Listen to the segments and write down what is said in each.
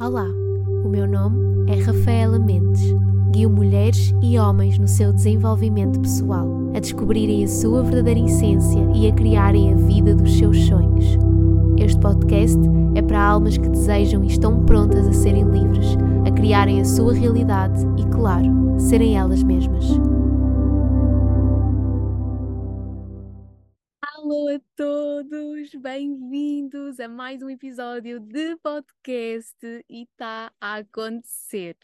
Olá, o meu nome é Rafaela Mendes. Guio mulheres e homens no seu desenvolvimento pessoal, a descobrirem a sua verdadeira essência e a criarem a vida dos seus sonhos. Este podcast é para almas que desejam e estão prontas a serem livres, a criarem a sua realidade e, claro, serem elas mesmas. Todos, bem-vindos a mais um episódio de podcast e está a acontecer.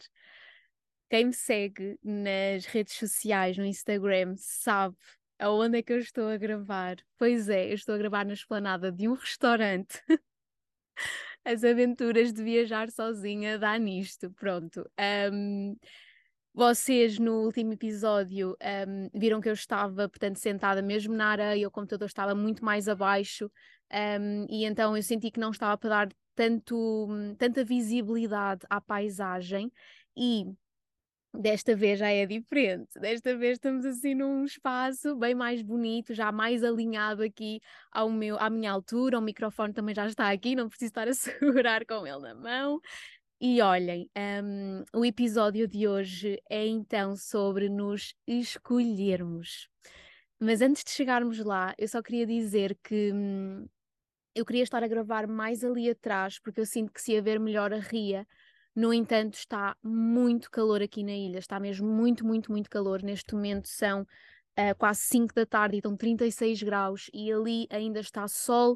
Quem me segue nas redes sociais, no Instagram, sabe aonde é que eu estou a gravar. Pois é, eu estou a gravar na esplanada de um restaurante. As aventuras de viajar sozinha dá nisto, pronto. Um, vocês no último episódio um, viram que eu estava, portanto, sentada mesmo na areia, o computador estava muito mais abaixo, um, e então eu senti que não estava para dar tanto, tanta visibilidade à paisagem, e desta vez já é diferente. Desta vez estamos assim num espaço bem mais bonito, já mais alinhado aqui ao meu, à minha altura, o microfone também já está aqui, não preciso estar a segurar com ele na mão. E olhem, um, o episódio de hoje é então sobre nos escolhermos. Mas antes de chegarmos lá, eu só queria dizer que hum, eu queria estar a gravar mais ali atrás, porque eu sinto que se ia ver melhor a ria. No entanto, está muito calor aqui na ilha, está mesmo muito, muito, muito calor. Neste momento são uh, quase 5 da tarde e estão 36 graus e ali ainda está sol.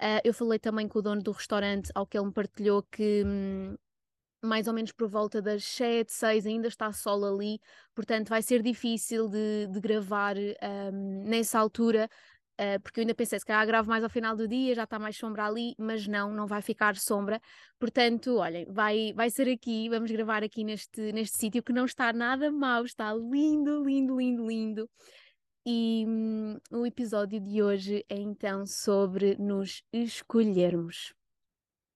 Uh, eu falei também com o dono do restaurante, ao que ele me partilhou que. Hum, mais ou menos por volta das 7, 6, ainda está sol ali, portanto vai ser difícil de, de gravar um, nessa altura, uh, porque eu ainda pensei, se calhar gravo mais ao final do dia, já está mais sombra ali, mas não, não vai ficar sombra, portanto, olhem, vai, vai ser aqui, vamos gravar aqui neste, neste sítio que não está nada mau, está lindo, lindo, lindo, lindo. E hum, o episódio de hoje é então sobre nos escolhermos.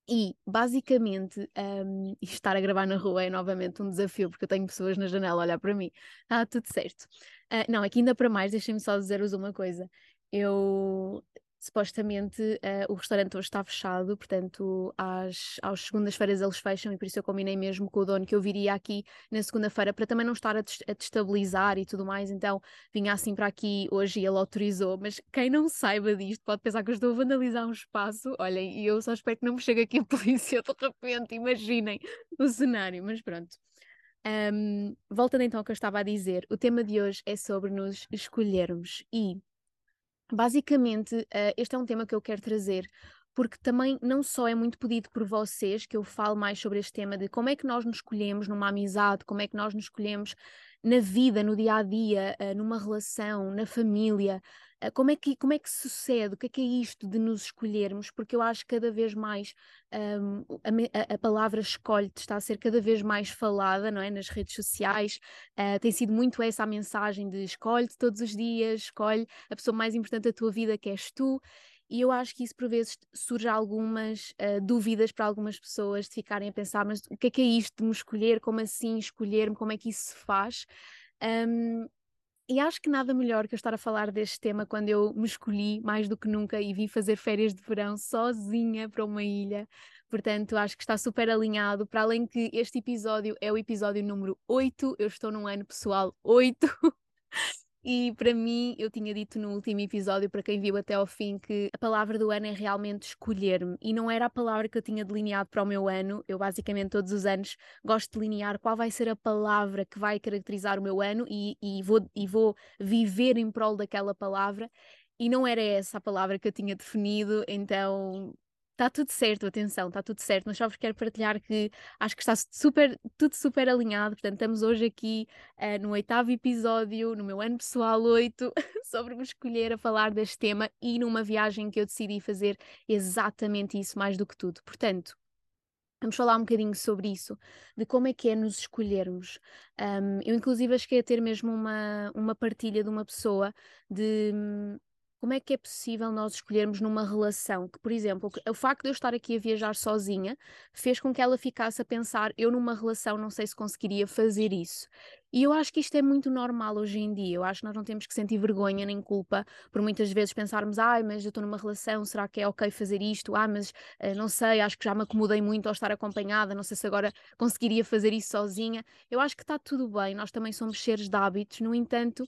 E, basicamente, um, estar a gravar na rua é novamente um desafio, porque eu tenho pessoas na janela a olhar para mim. Ah, tudo certo. Uh, não, aqui ainda para mais, deixem-me só dizer-vos uma coisa. Eu supostamente uh, o restaurante hoje está fechado, portanto, às, às segundas-feiras eles fecham e por isso eu combinei mesmo com o dono que eu viria aqui na segunda-feira para também não estar a, a destabilizar e tudo mais. Então, vinha assim para aqui hoje e ele autorizou. Mas quem não saiba disto pode pensar que eu estou a vandalizar um espaço. Olhem, e eu só espero que não me chegue aqui a polícia de repente, imaginem o cenário, mas pronto. Um, voltando então ao que eu estava a dizer, o tema de hoje é sobre nos escolhermos e Basicamente, uh, este é um tema que eu quero trazer, porque também não só é muito pedido por vocês que eu falo mais sobre este tema de como é que nós nos escolhemos numa amizade, como é que nós nos escolhemos na vida, no dia a dia, uh, numa relação, na família, como, é que, como é que sucede, o que é que é isto de nos escolhermos, porque eu acho que cada vez mais um, a, a, palavra escolhe está a ser cada vez mais falada, não é, nas redes sociais, uh, tem sido muito essa a mensagem de escolhe-te todos os dias, escolhe a pessoa mais importante da tua vida que és tu, e eu acho que isso por vezes surge algumas uh, dúvidas para algumas pessoas de ficarem a pensar, mas o que é que é isto de me escolher? Como assim escolher-me? Como é que isso se faz? Um, e acho que nada melhor que eu estar a falar deste tema quando eu me escolhi mais do que nunca e vim fazer férias de verão sozinha para uma ilha. Portanto, acho que está super alinhado. Para além que este episódio é o episódio número 8, eu estou num ano pessoal 8. E para mim, eu tinha dito no último episódio, para quem viu até ao fim, que a palavra do ano é realmente escolher-me. E não era a palavra que eu tinha delineado para o meu ano. Eu, basicamente, todos os anos gosto de delinear qual vai ser a palavra que vai caracterizar o meu ano e, e, vou, e vou viver em prol daquela palavra. E não era essa a palavra que eu tinha definido, então Está tudo certo, atenção, está tudo certo, mas só vos quero partilhar que acho que está super, tudo super alinhado. Portanto, estamos hoje aqui uh, no oitavo episódio, no meu ano pessoal 8, sobre me escolher a falar deste tema e numa viagem que eu decidi fazer exatamente isso, mais do que tudo. Portanto, Vamos falar um bocadinho sobre isso, de como é que é nos escolhermos. Um, eu, inclusive, cheguei a ter mesmo uma, uma partilha de uma pessoa de como é que é possível nós escolhermos numa relação que, por exemplo, o facto de eu estar aqui a viajar sozinha fez com que ela ficasse a pensar: eu numa relação não sei se conseguiria fazer isso. E eu acho que isto é muito normal hoje em dia. Eu acho que nós não temos que sentir vergonha nem culpa por muitas vezes pensarmos: ai, mas eu estou numa relação, será que é ok fazer isto? Ah, mas uh, não sei, acho que já me acomodei muito ao estar acompanhada, não sei se agora conseguiria fazer isso sozinha. Eu acho que está tudo bem, nós também somos seres de hábitos, no entanto,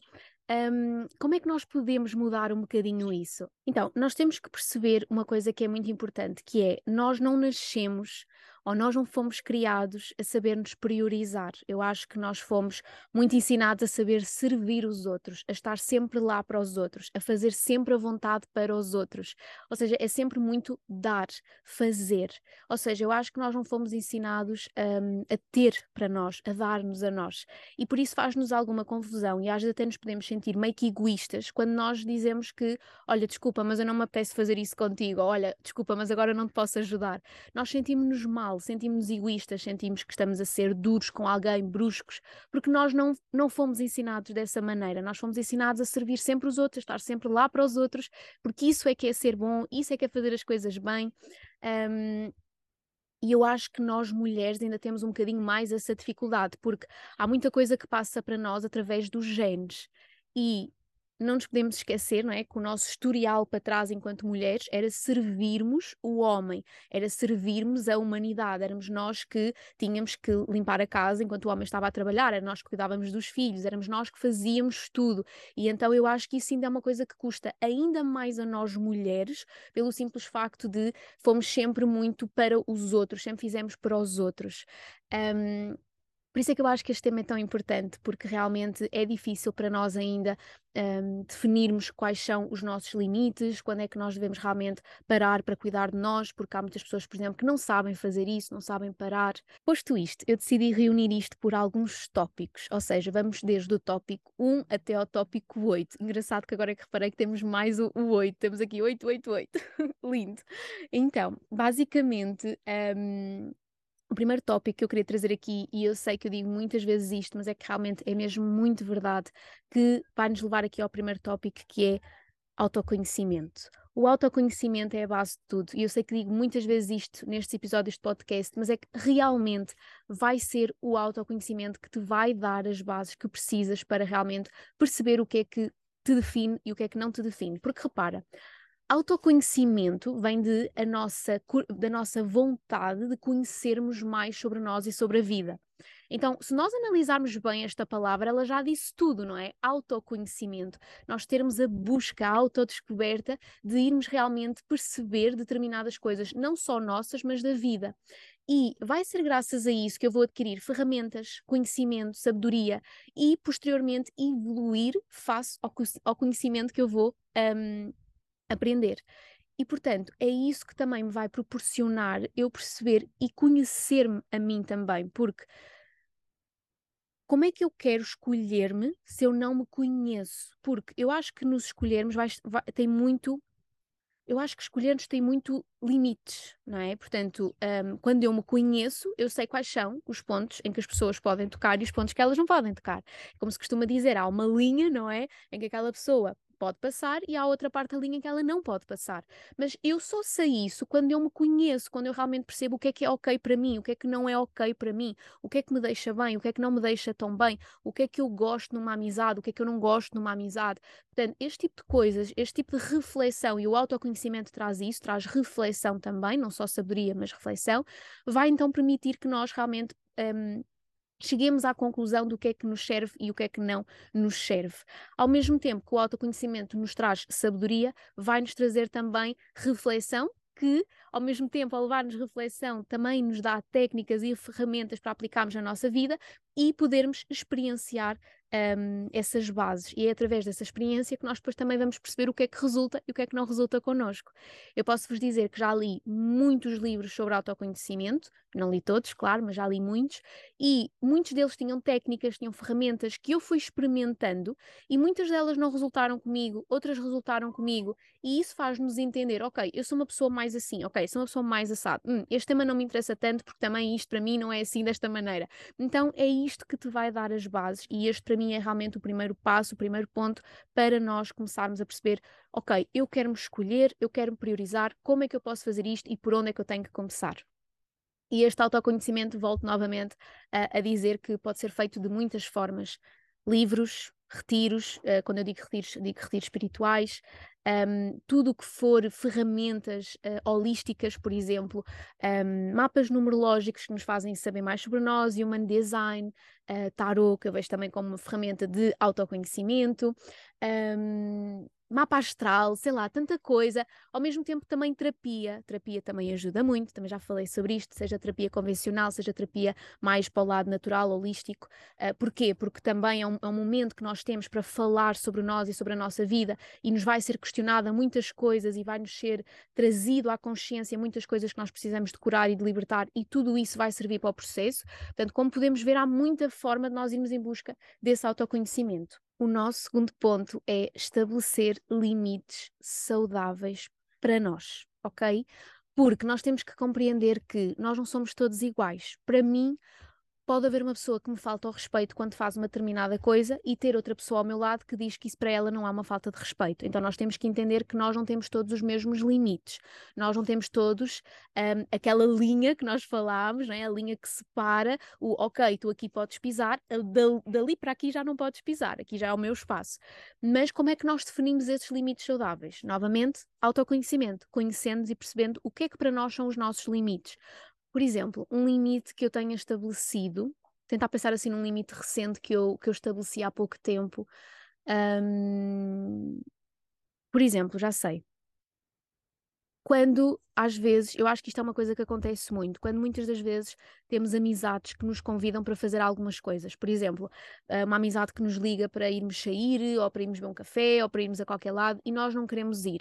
um, como é que nós podemos mudar um bocadinho isso? Então, nós temos que perceber uma coisa que é muito importante, que é nós não nascemos ou nós não fomos criados a saber nos priorizar. Eu acho que nós fomos muito ensinados a saber servir os outros, a estar sempre lá para os outros, a fazer sempre a vontade para os outros. Ou seja, é sempre muito dar, fazer. Ou seja, eu acho que nós não fomos ensinados um, a ter para nós, a dar-nos a nós. E por isso faz-nos alguma confusão e às vezes até nos podemos sentir meio que egoístas quando nós dizemos que, olha, desculpa, mas eu não me apetece fazer isso contigo, olha, desculpa, mas agora não te posso ajudar. Nós sentimos-nos mal mal, sentimos egoístas, sentimos que estamos a ser duros com alguém, bruscos, porque nós não, não fomos ensinados dessa maneira. Nós fomos ensinados a servir sempre os outros, a estar sempre lá para os outros, porque isso é que é ser bom, isso é que é fazer as coisas bem. Um, e eu acho que nós mulheres ainda temos um bocadinho mais essa dificuldade, porque há muita coisa que passa para nós através dos genes. E não nos podemos esquecer, não é, que o nosso historial para trás enquanto mulheres era servirmos o homem, era servirmos a humanidade, éramos nós que tínhamos que limpar a casa enquanto o homem estava a trabalhar, era nós que cuidávamos dos filhos, éramos nós que fazíamos tudo. E então eu acho que isso ainda é uma coisa que custa ainda mais a nós mulheres, pelo simples facto de fomos sempre muito para os outros, sempre fizemos para os outros. Um, por isso é que eu acho que este tema é tão importante, porque realmente é difícil para nós ainda um, definirmos quais são os nossos limites, quando é que nós devemos realmente parar para cuidar de nós, porque há muitas pessoas, por exemplo, que não sabem fazer isso, não sabem parar. Posto isto, eu decidi reunir isto por alguns tópicos, ou seja, vamos desde o tópico 1 até ao tópico 8. Engraçado que agora é que reparei que temos mais o, o 8, temos aqui 8, 8, 8. Lindo. Então, basicamente, um, o primeiro tópico que eu queria trazer aqui, e eu sei que eu digo muitas vezes isto, mas é que realmente é mesmo muito verdade, que vai nos levar aqui ao primeiro tópico, que é autoconhecimento. O autoconhecimento é a base de tudo, e eu sei que digo muitas vezes isto nestes episódios de podcast, mas é que realmente vai ser o autoconhecimento que te vai dar as bases que precisas para realmente perceber o que é que te define e o que é que não te define. Porque repara, Autoconhecimento vem de a nossa, da nossa vontade de conhecermos mais sobre nós e sobre a vida. Então, se nós analisarmos bem esta palavra, ela já disse tudo, não é? Autoconhecimento. Nós termos a busca, a autodescoberta de irmos realmente perceber determinadas coisas, não só nossas, mas da vida. E vai ser graças a isso que eu vou adquirir ferramentas, conhecimento, sabedoria e, posteriormente, evoluir face ao, conhecimento que eu vou um, aprender. E, portanto, é isso que também me vai proporcionar eu perceber e conhecer-me a mim também, porque como é que eu quero escolher-me se eu não me conheço? Porque eu acho que nos escolhermos vai, vai, tem muito. Eu acho que escolhermos tem muito limites, não é? Portanto, um, quando eu me conheço, eu sei quais são os pontos em que as pessoas podem tocar e os pontos que elas não podem tocar. Como se costuma dizer, há uma linha, não é? Em que aquela pessoa pode passar e há outra parte da linha que ela não pode passar. Mas eu só sei isso quando eu me conheço, quando eu realmente percebo o que é que é ok para mim, o que é que não é ok para mim, o que é que me deixa bem, o que é que não me deixa tão bem, o que é que eu gosto numa amizade, o que é que eu não gosto numa amizade. Portanto, este tipo de coisas, este tipo de reflexão e o autoconhecimento traz isso, traz reflexão também, não só sabedoria, mas reflexão, vai então permitir que nós realmente. Um, cheguemos à conclusão do que é que nos serve e o que é que não nos serve. Ao mesmo tempo que o autoconhecimento nos traz sabedoria, vai nos trazer também reflexão, que, ao mesmo tempo, ao levar-nos reflexão, também nos dá técnicas e ferramentas para aplicarmos na nossa vida e podermos experienciar um, essas bases. E é através dessa experiência que nós depois também vamos perceber o que é que resulta e o que é que não resulta connosco. Eu posso vos dizer que já li muitos livros sobre autoconhecimento, não li todos, claro, mas já li muitos, e muitos deles tinham técnicas, tinham ferramentas que eu fui experimentando e muitas delas não resultaram comigo, outras resultaram comigo, e isso faz-nos entender, ok, eu sou uma pessoa mais assim, ok, sou uma pessoa mais assada, hum, este tema não me interessa tanto porque também isto para mim não é assim desta maneira. Então é isto que te vai dar as bases e este para mim é realmente o primeiro passo, o primeiro ponto para nós começarmos a perceber, ok, eu quero me escolher, eu quero me priorizar, como é que eu posso fazer isto e por onde é que eu tenho que começar. E este autoconhecimento, volto novamente a, a dizer que pode ser feito de muitas formas. Livros, retiros, uh, quando eu digo retiros, digo retiros espirituais, um, tudo o que for ferramentas uh, holísticas, por exemplo, um, mapas numerológicos que nos fazem saber mais sobre nós, human design, uh, tarot, que eu vejo também como uma ferramenta de autoconhecimento, um, mapa astral, sei lá, tanta coisa, ao mesmo tempo também terapia. Terapia também ajuda muito, também já falei sobre isto, seja terapia convencional, seja terapia mais para o lado natural, holístico. Uh, porquê? Porque também é um, é um, momento que nós temos para falar sobre nós e sobre a nossa vida e nos vai ser questionada muitas coisas e vai-nos ser trazido à consciência muitas coisas que nós precisamos de curar e de libertar e tudo isso vai servir para o processo. Portanto, como podemos ver, há muita forma de nós irmos em busca desse autoconhecimento o nosso segundo ponto é estabelecer limites saudáveis para nós, ok? Porque nós temos que compreender que nós não somos todos iguais. Para mim, pode haver uma pessoa que me falta o respeito quando faz uma determinada coisa e ter outra pessoa ao meu lado que diz que isso para ela não é uma falta de respeito. Então nós temos que entender que nós não temos todos os mesmos limites, nós não temos todos um, aquela linha que nós falámos, né? a linha que separa o ok, tu aqui podes pisar, dali para aqui já não podes pisar, aqui já é o meu espaço. Mas como é que nós definimos esses limites saudáveis? Novamente, autoconhecimento, conhecendo e percebendo o que é que para nós são os nossos limites. Por exemplo, um limite que eu tenha estabelecido, tentar pensar assim num limite recente que eu, que eu estabeleci há pouco tempo. Um, por exemplo, já sei. Quando, às vezes, eu acho que isto é uma coisa que acontece muito, quando muitas das vezes temos amizades que nos convidam para fazer algumas coisas. Por exemplo, uma amizade que nos liga para irmos sair, ou para irmos beber um café, ou para irmos a qualquer lado, e nós não queremos ir.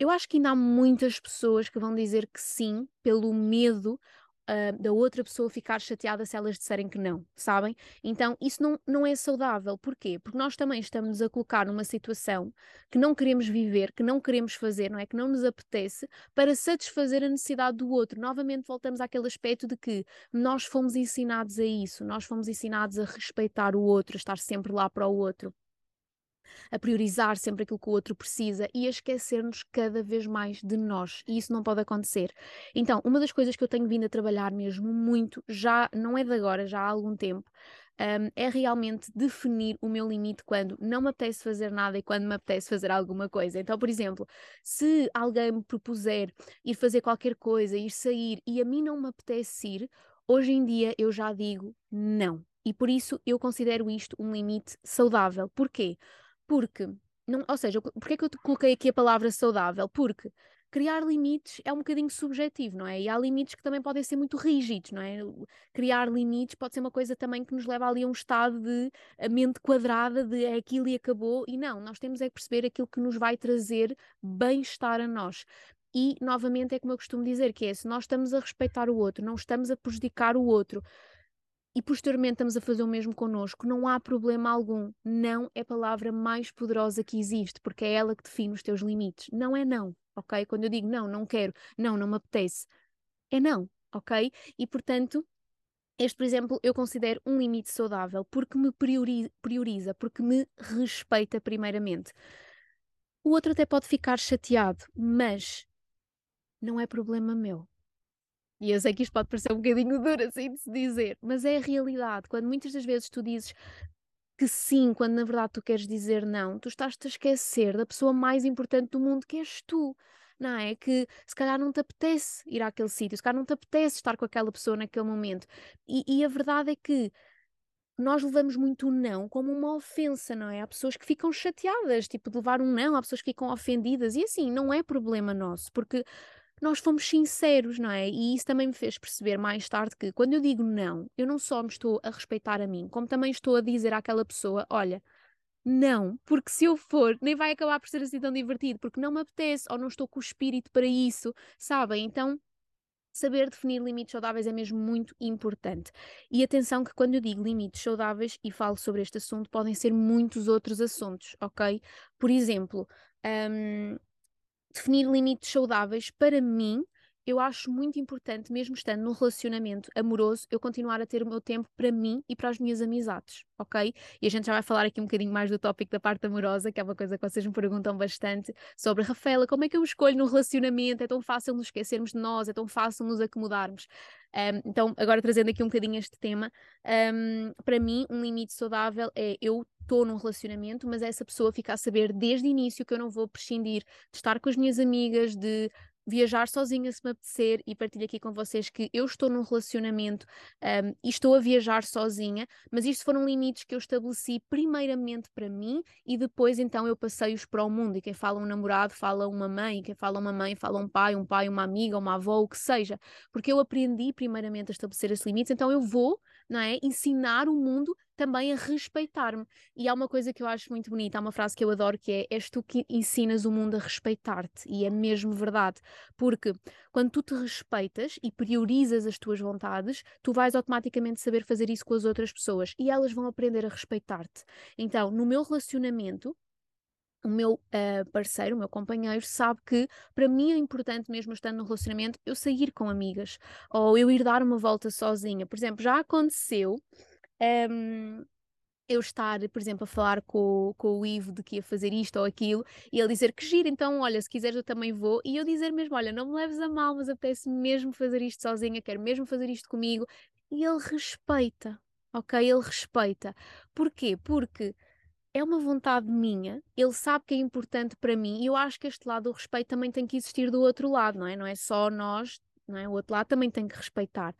Eu acho que ainda há muitas pessoas que vão dizer que sim, pelo medo uh, da outra pessoa ficar chateada se elas disserem que não, sabem? Então isso não, não é saudável. Porquê? Porque nós também estamos a colocar numa situação que não queremos viver, que não queremos fazer, não é? Que não nos apetece, para satisfazer a necessidade do outro. Novamente voltamos àquele aspecto de que nós fomos ensinados a isso, nós fomos ensinados a respeitar o outro, a estar sempre lá para o outro a priorizar sempre aquilo que o outro precisa e a esquecer-nos cada vez mais de nós. E isso não pode acontecer. Então, uma das coisas que eu tenho vindo a trabalhar mesmo muito, já não é de agora, já há algum tempo, um, é realmente definir o meu limite quando não me apetece fazer nada e quando me apetece fazer alguma coisa. Então, por exemplo, se alguém me propuser ir fazer qualquer coisa, ir sair e a mim não me apetece ir, hoje em dia eu já digo não. E por isso eu considero isto um limite saudável. Porquê? Porque, não, ou seja, porque é que eu coloquei aqui a palavra saudável? Porque criar limites é um bocadinho subjetivo, não é? E há limites que também podem ser muito rígidos, não é? Criar limites pode ser uma coisa também que nos leva ali a um estado de mente quadrada, de é aquilo e acabou. E não, nós temos é que perceber aquilo que nos vai trazer bem-estar a nós. E, novamente, é como eu costumo dizer, que é, se nós estamos a respeitar o outro, não estamos a prejudicar o outro, e posteriormente estamos a fazer o mesmo connosco, não há problema algum. Não é a palavra mais poderosa que existe, porque é ela que define os teus limites. Não é não, ok? Quando eu digo não, não quero, não, não me apetece, é não, ok? E portanto, este, por exemplo, eu considero um limite saudável porque me prioriza, porque me respeita primeiramente. O outro até pode ficar chateado, mas não é problema meu. E eu sei que isto pode parecer um bocadinho duro assim de se dizer, mas é a realidade. Quando muitas das vezes tu dizes que sim, quando na verdade tu queres dizer não, tu estás-te a esquecer da pessoa mais importante do mundo que és tu. Não é? Que se calhar não te apetece ir àquele sítio, se calhar não te apetece estar com aquela pessoa naquele momento. E, e a verdade é que nós levamos muito o não como uma ofensa, não é? Há pessoas que ficam chateadas, tipo, de levar um não, há pessoas que ficam ofendidas, e assim, não é problema nosso, porque nós fomos sinceros, não é? E isso também me fez perceber mais tarde que quando eu digo não, eu não só me estou a respeitar a mim, como também estou a dizer àquela pessoa: olha, não, porque se eu for, nem vai acabar por ser assim tão divertido, porque não me apetece ou não estou com o espírito para isso, sabem? Então. Saber definir limites saudáveis é mesmo muito importante. E atenção que quando eu digo limites saudáveis e falo sobre este assunto, podem ser muitos outros assuntos, ok? Por exemplo, um, definir limites saudáveis, para mim, eu acho muito importante, mesmo estando num relacionamento amoroso, eu continuar a ter o meu tempo para mim e para as minhas amizades, ok? E a gente já vai falar aqui um bocadinho mais do tópico da parte amorosa, que é uma coisa que vocês me perguntam bastante sobre Rafaela, como é que eu escolho no relacionamento? É tão fácil nos esquecermos de nós, é tão fácil nos acomodarmos. Um, então, agora trazendo aqui um bocadinho este tema, um, para mim, um limite saudável é eu estou num relacionamento, mas essa pessoa fica a saber desde o início que eu não vou prescindir de estar com as minhas amigas, de viajar sozinha se me apetecer e partilho aqui com vocês que eu estou num relacionamento um, e estou a viajar sozinha, mas isto foram limites que eu estabeleci primeiramente para mim e depois então eu passei-os para o mundo. E quem fala um namorado fala uma mãe, quem fala uma mãe fala um pai, um pai, uma amiga, uma avó, o que seja, porque eu aprendi primeiramente a estabelecer esses limites, então eu vou não é? Ensinar o mundo também a respeitar-me. E há uma coisa que eu acho muito bonita, há uma frase que eu adoro que é: És tu que ensinas o mundo a respeitar-te. E é mesmo verdade, porque quando tu te respeitas e priorizas as tuas vontades, tu vais automaticamente saber fazer isso com as outras pessoas e elas vão aprender a respeitar-te. Então, no meu relacionamento, o meu uh, parceiro, o meu companheiro, sabe que para mim é importante, mesmo estando no relacionamento, eu sair com amigas ou eu ir dar uma volta sozinha. Por exemplo, já aconteceu. Um, eu estar, por exemplo, a falar com, com o Ivo de que ia fazer isto ou aquilo e ele dizer que gira, então olha, se quiseres eu também vou, e eu dizer mesmo: olha, não me leves a mal, mas apetece mesmo fazer isto sozinha, quero mesmo fazer isto comigo, e ele respeita, ok? Ele respeita. Porquê? Porque é uma vontade minha, ele sabe que é importante para mim e eu acho que este lado do respeito também tem que existir do outro lado, não é? Não é só nós, não é? O outro lado também tem que respeitar.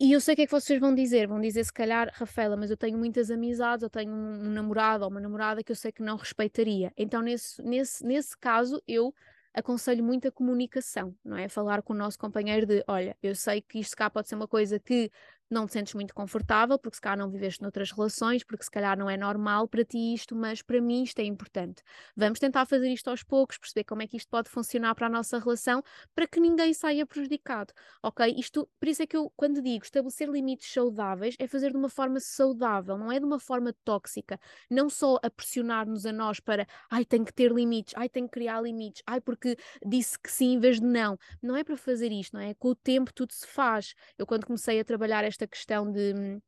E eu sei o que é que vocês vão dizer. Vão dizer, se calhar, Rafaela, mas eu tenho muitas amizades, eu tenho um, um namorado ou uma namorada que eu sei que não respeitaria. Então, nesse, nesse, nesse caso, eu aconselho muito a comunicação, não é? Falar com o nosso companheiro de, olha, eu sei que isto cá pode ser uma coisa que não te sentes muito confortável, porque se calhar não viveste noutras relações, porque se calhar não é normal para ti isto, mas para mim isto é importante. Vamos tentar fazer isto aos poucos, perceber como é que isto pode funcionar para a nossa relação, para que ninguém saia prejudicado, ok? Isto, por isso é que eu, quando digo estabelecer limites saudáveis, é fazer de uma forma saudável, não é de uma forma tóxica, não só a pressionar-nos a nós para, ai, tenho que ter limites, ai, tenho que criar limites, ai, porque disse que sim em vez de não. Não é para fazer isto, não é? Com o tempo tudo se faz. Eu, quando comecei a trabalhar esta questão de hum,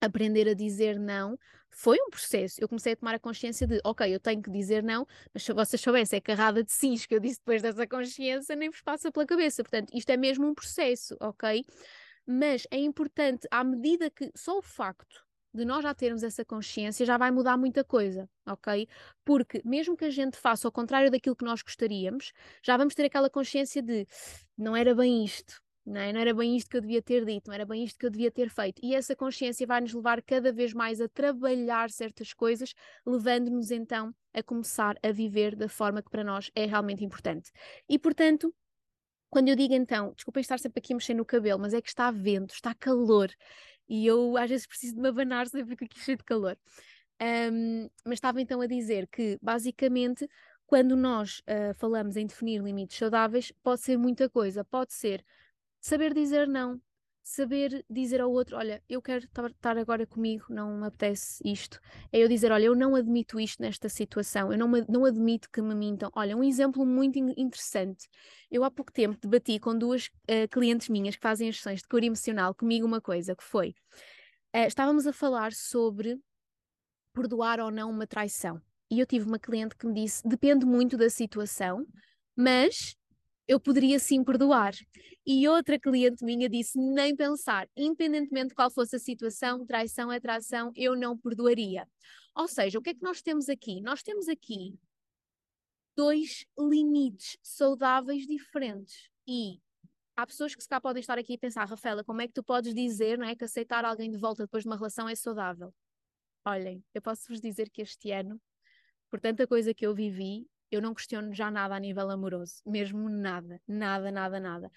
aprender a dizer não foi um processo. Eu comecei a tomar a consciência de, ok, eu tenho que dizer não, mas se vocês soubessem a carrada de sims que eu disse depois dessa consciência, nem vos passa pela cabeça. Portanto, isto é mesmo um processo, ok? Mas é importante, à medida que só o facto de nós já termos essa consciência já vai mudar muita coisa, ok? Porque mesmo que a gente faça ao contrário daquilo que nós gostaríamos, já vamos ter aquela consciência de não era bem isto, não, é? não era bem isto que eu devia ter dito, não era bem isto que eu devia ter feito. E essa consciência vai nos levar cada vez mais a trabalhar certas coisas, levando-nos então a começar a viver da forma que para nós é realmente importante. E portanto, quando eu digo então, desculpem estar sempre aqui mexer no cabelo, mas é que está vento, está calor, e eu às vezes preciso de me abanar, sempre fico aqui cheio de calor. Um, mas estava então a dizer que, basicamente, quando nós uh, falamos em definir limites saudáveis, pode ser muita coisa. Pode ser saber dizer não, saber dizer ao outro: Olha, eu quero estar agora comigo, não me apetece isto. É eu dizer: Olha, eu não admito isto nesta situação, eu não, não admito que me mintam. Olha, um exemplo muito interessante. Eu há pouco tempo debati com duas uh, clientes minhas que fazem as sessões de cura emocional comigo uma coisa que foi: uh, estávamos a falar sobre perdoar ou não uma traição. E eu tive uma cliente que me disse: depende muito da situação, mas eu poderia sim perdoar. E outra cliente minha disse: nem pensar, independentemente de qual fosse a situação, traição é traição, eu não perdoaria. Ou seja, o que é que nós temos aqui? Nós temos aqui dois limites saudáveis diferentes. E há pessoas que se cá podem estar aqui e pensar, Rafaela, como é que tu podes dizer não é, que aceitar alguém de volta depois de uma relação é saudável? Olhem, eu posso vos dizer que este ano, por tanta coisa que eu vivi, eu não questiono já nada a nível amoroso, mesmo nada, nada, nada, nada.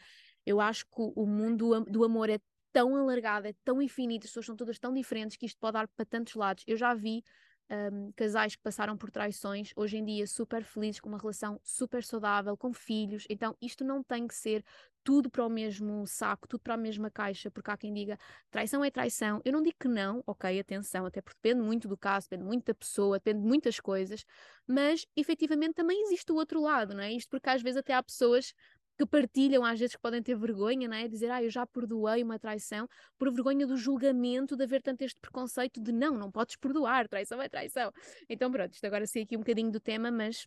Eu acho que o mundo do amor é tão alargado, é tão infinito, as pessoas são todas tão diferentes que isto pode dar para tantos lados. Eu já vi um, casais que passaram por traições, hoje em dia super felizes, com uma relação super saudável, com filhos. Então, isto não tem que ser tudo para o mesmo saco, tudo para a mesma caixa, porque há quem diga traição é traição. Eu não digo que não, ok, atenção, até porque depende muito do caso, depende muito da pessoa, depende de muitas coisas, mas efetivamente também existe o outro lado, não é? Isto porque às vezes até há pessoas que partilham, às vezes que podem ter vergonha, não é? Dizer, ah, eu já perdoei uma traição, por vergonha do julgamento, de haver tanto este preconceito de não, não podes perdoar, traição é traição. Então, pronto, isto agora sei aqui um bocadinho do tema, mas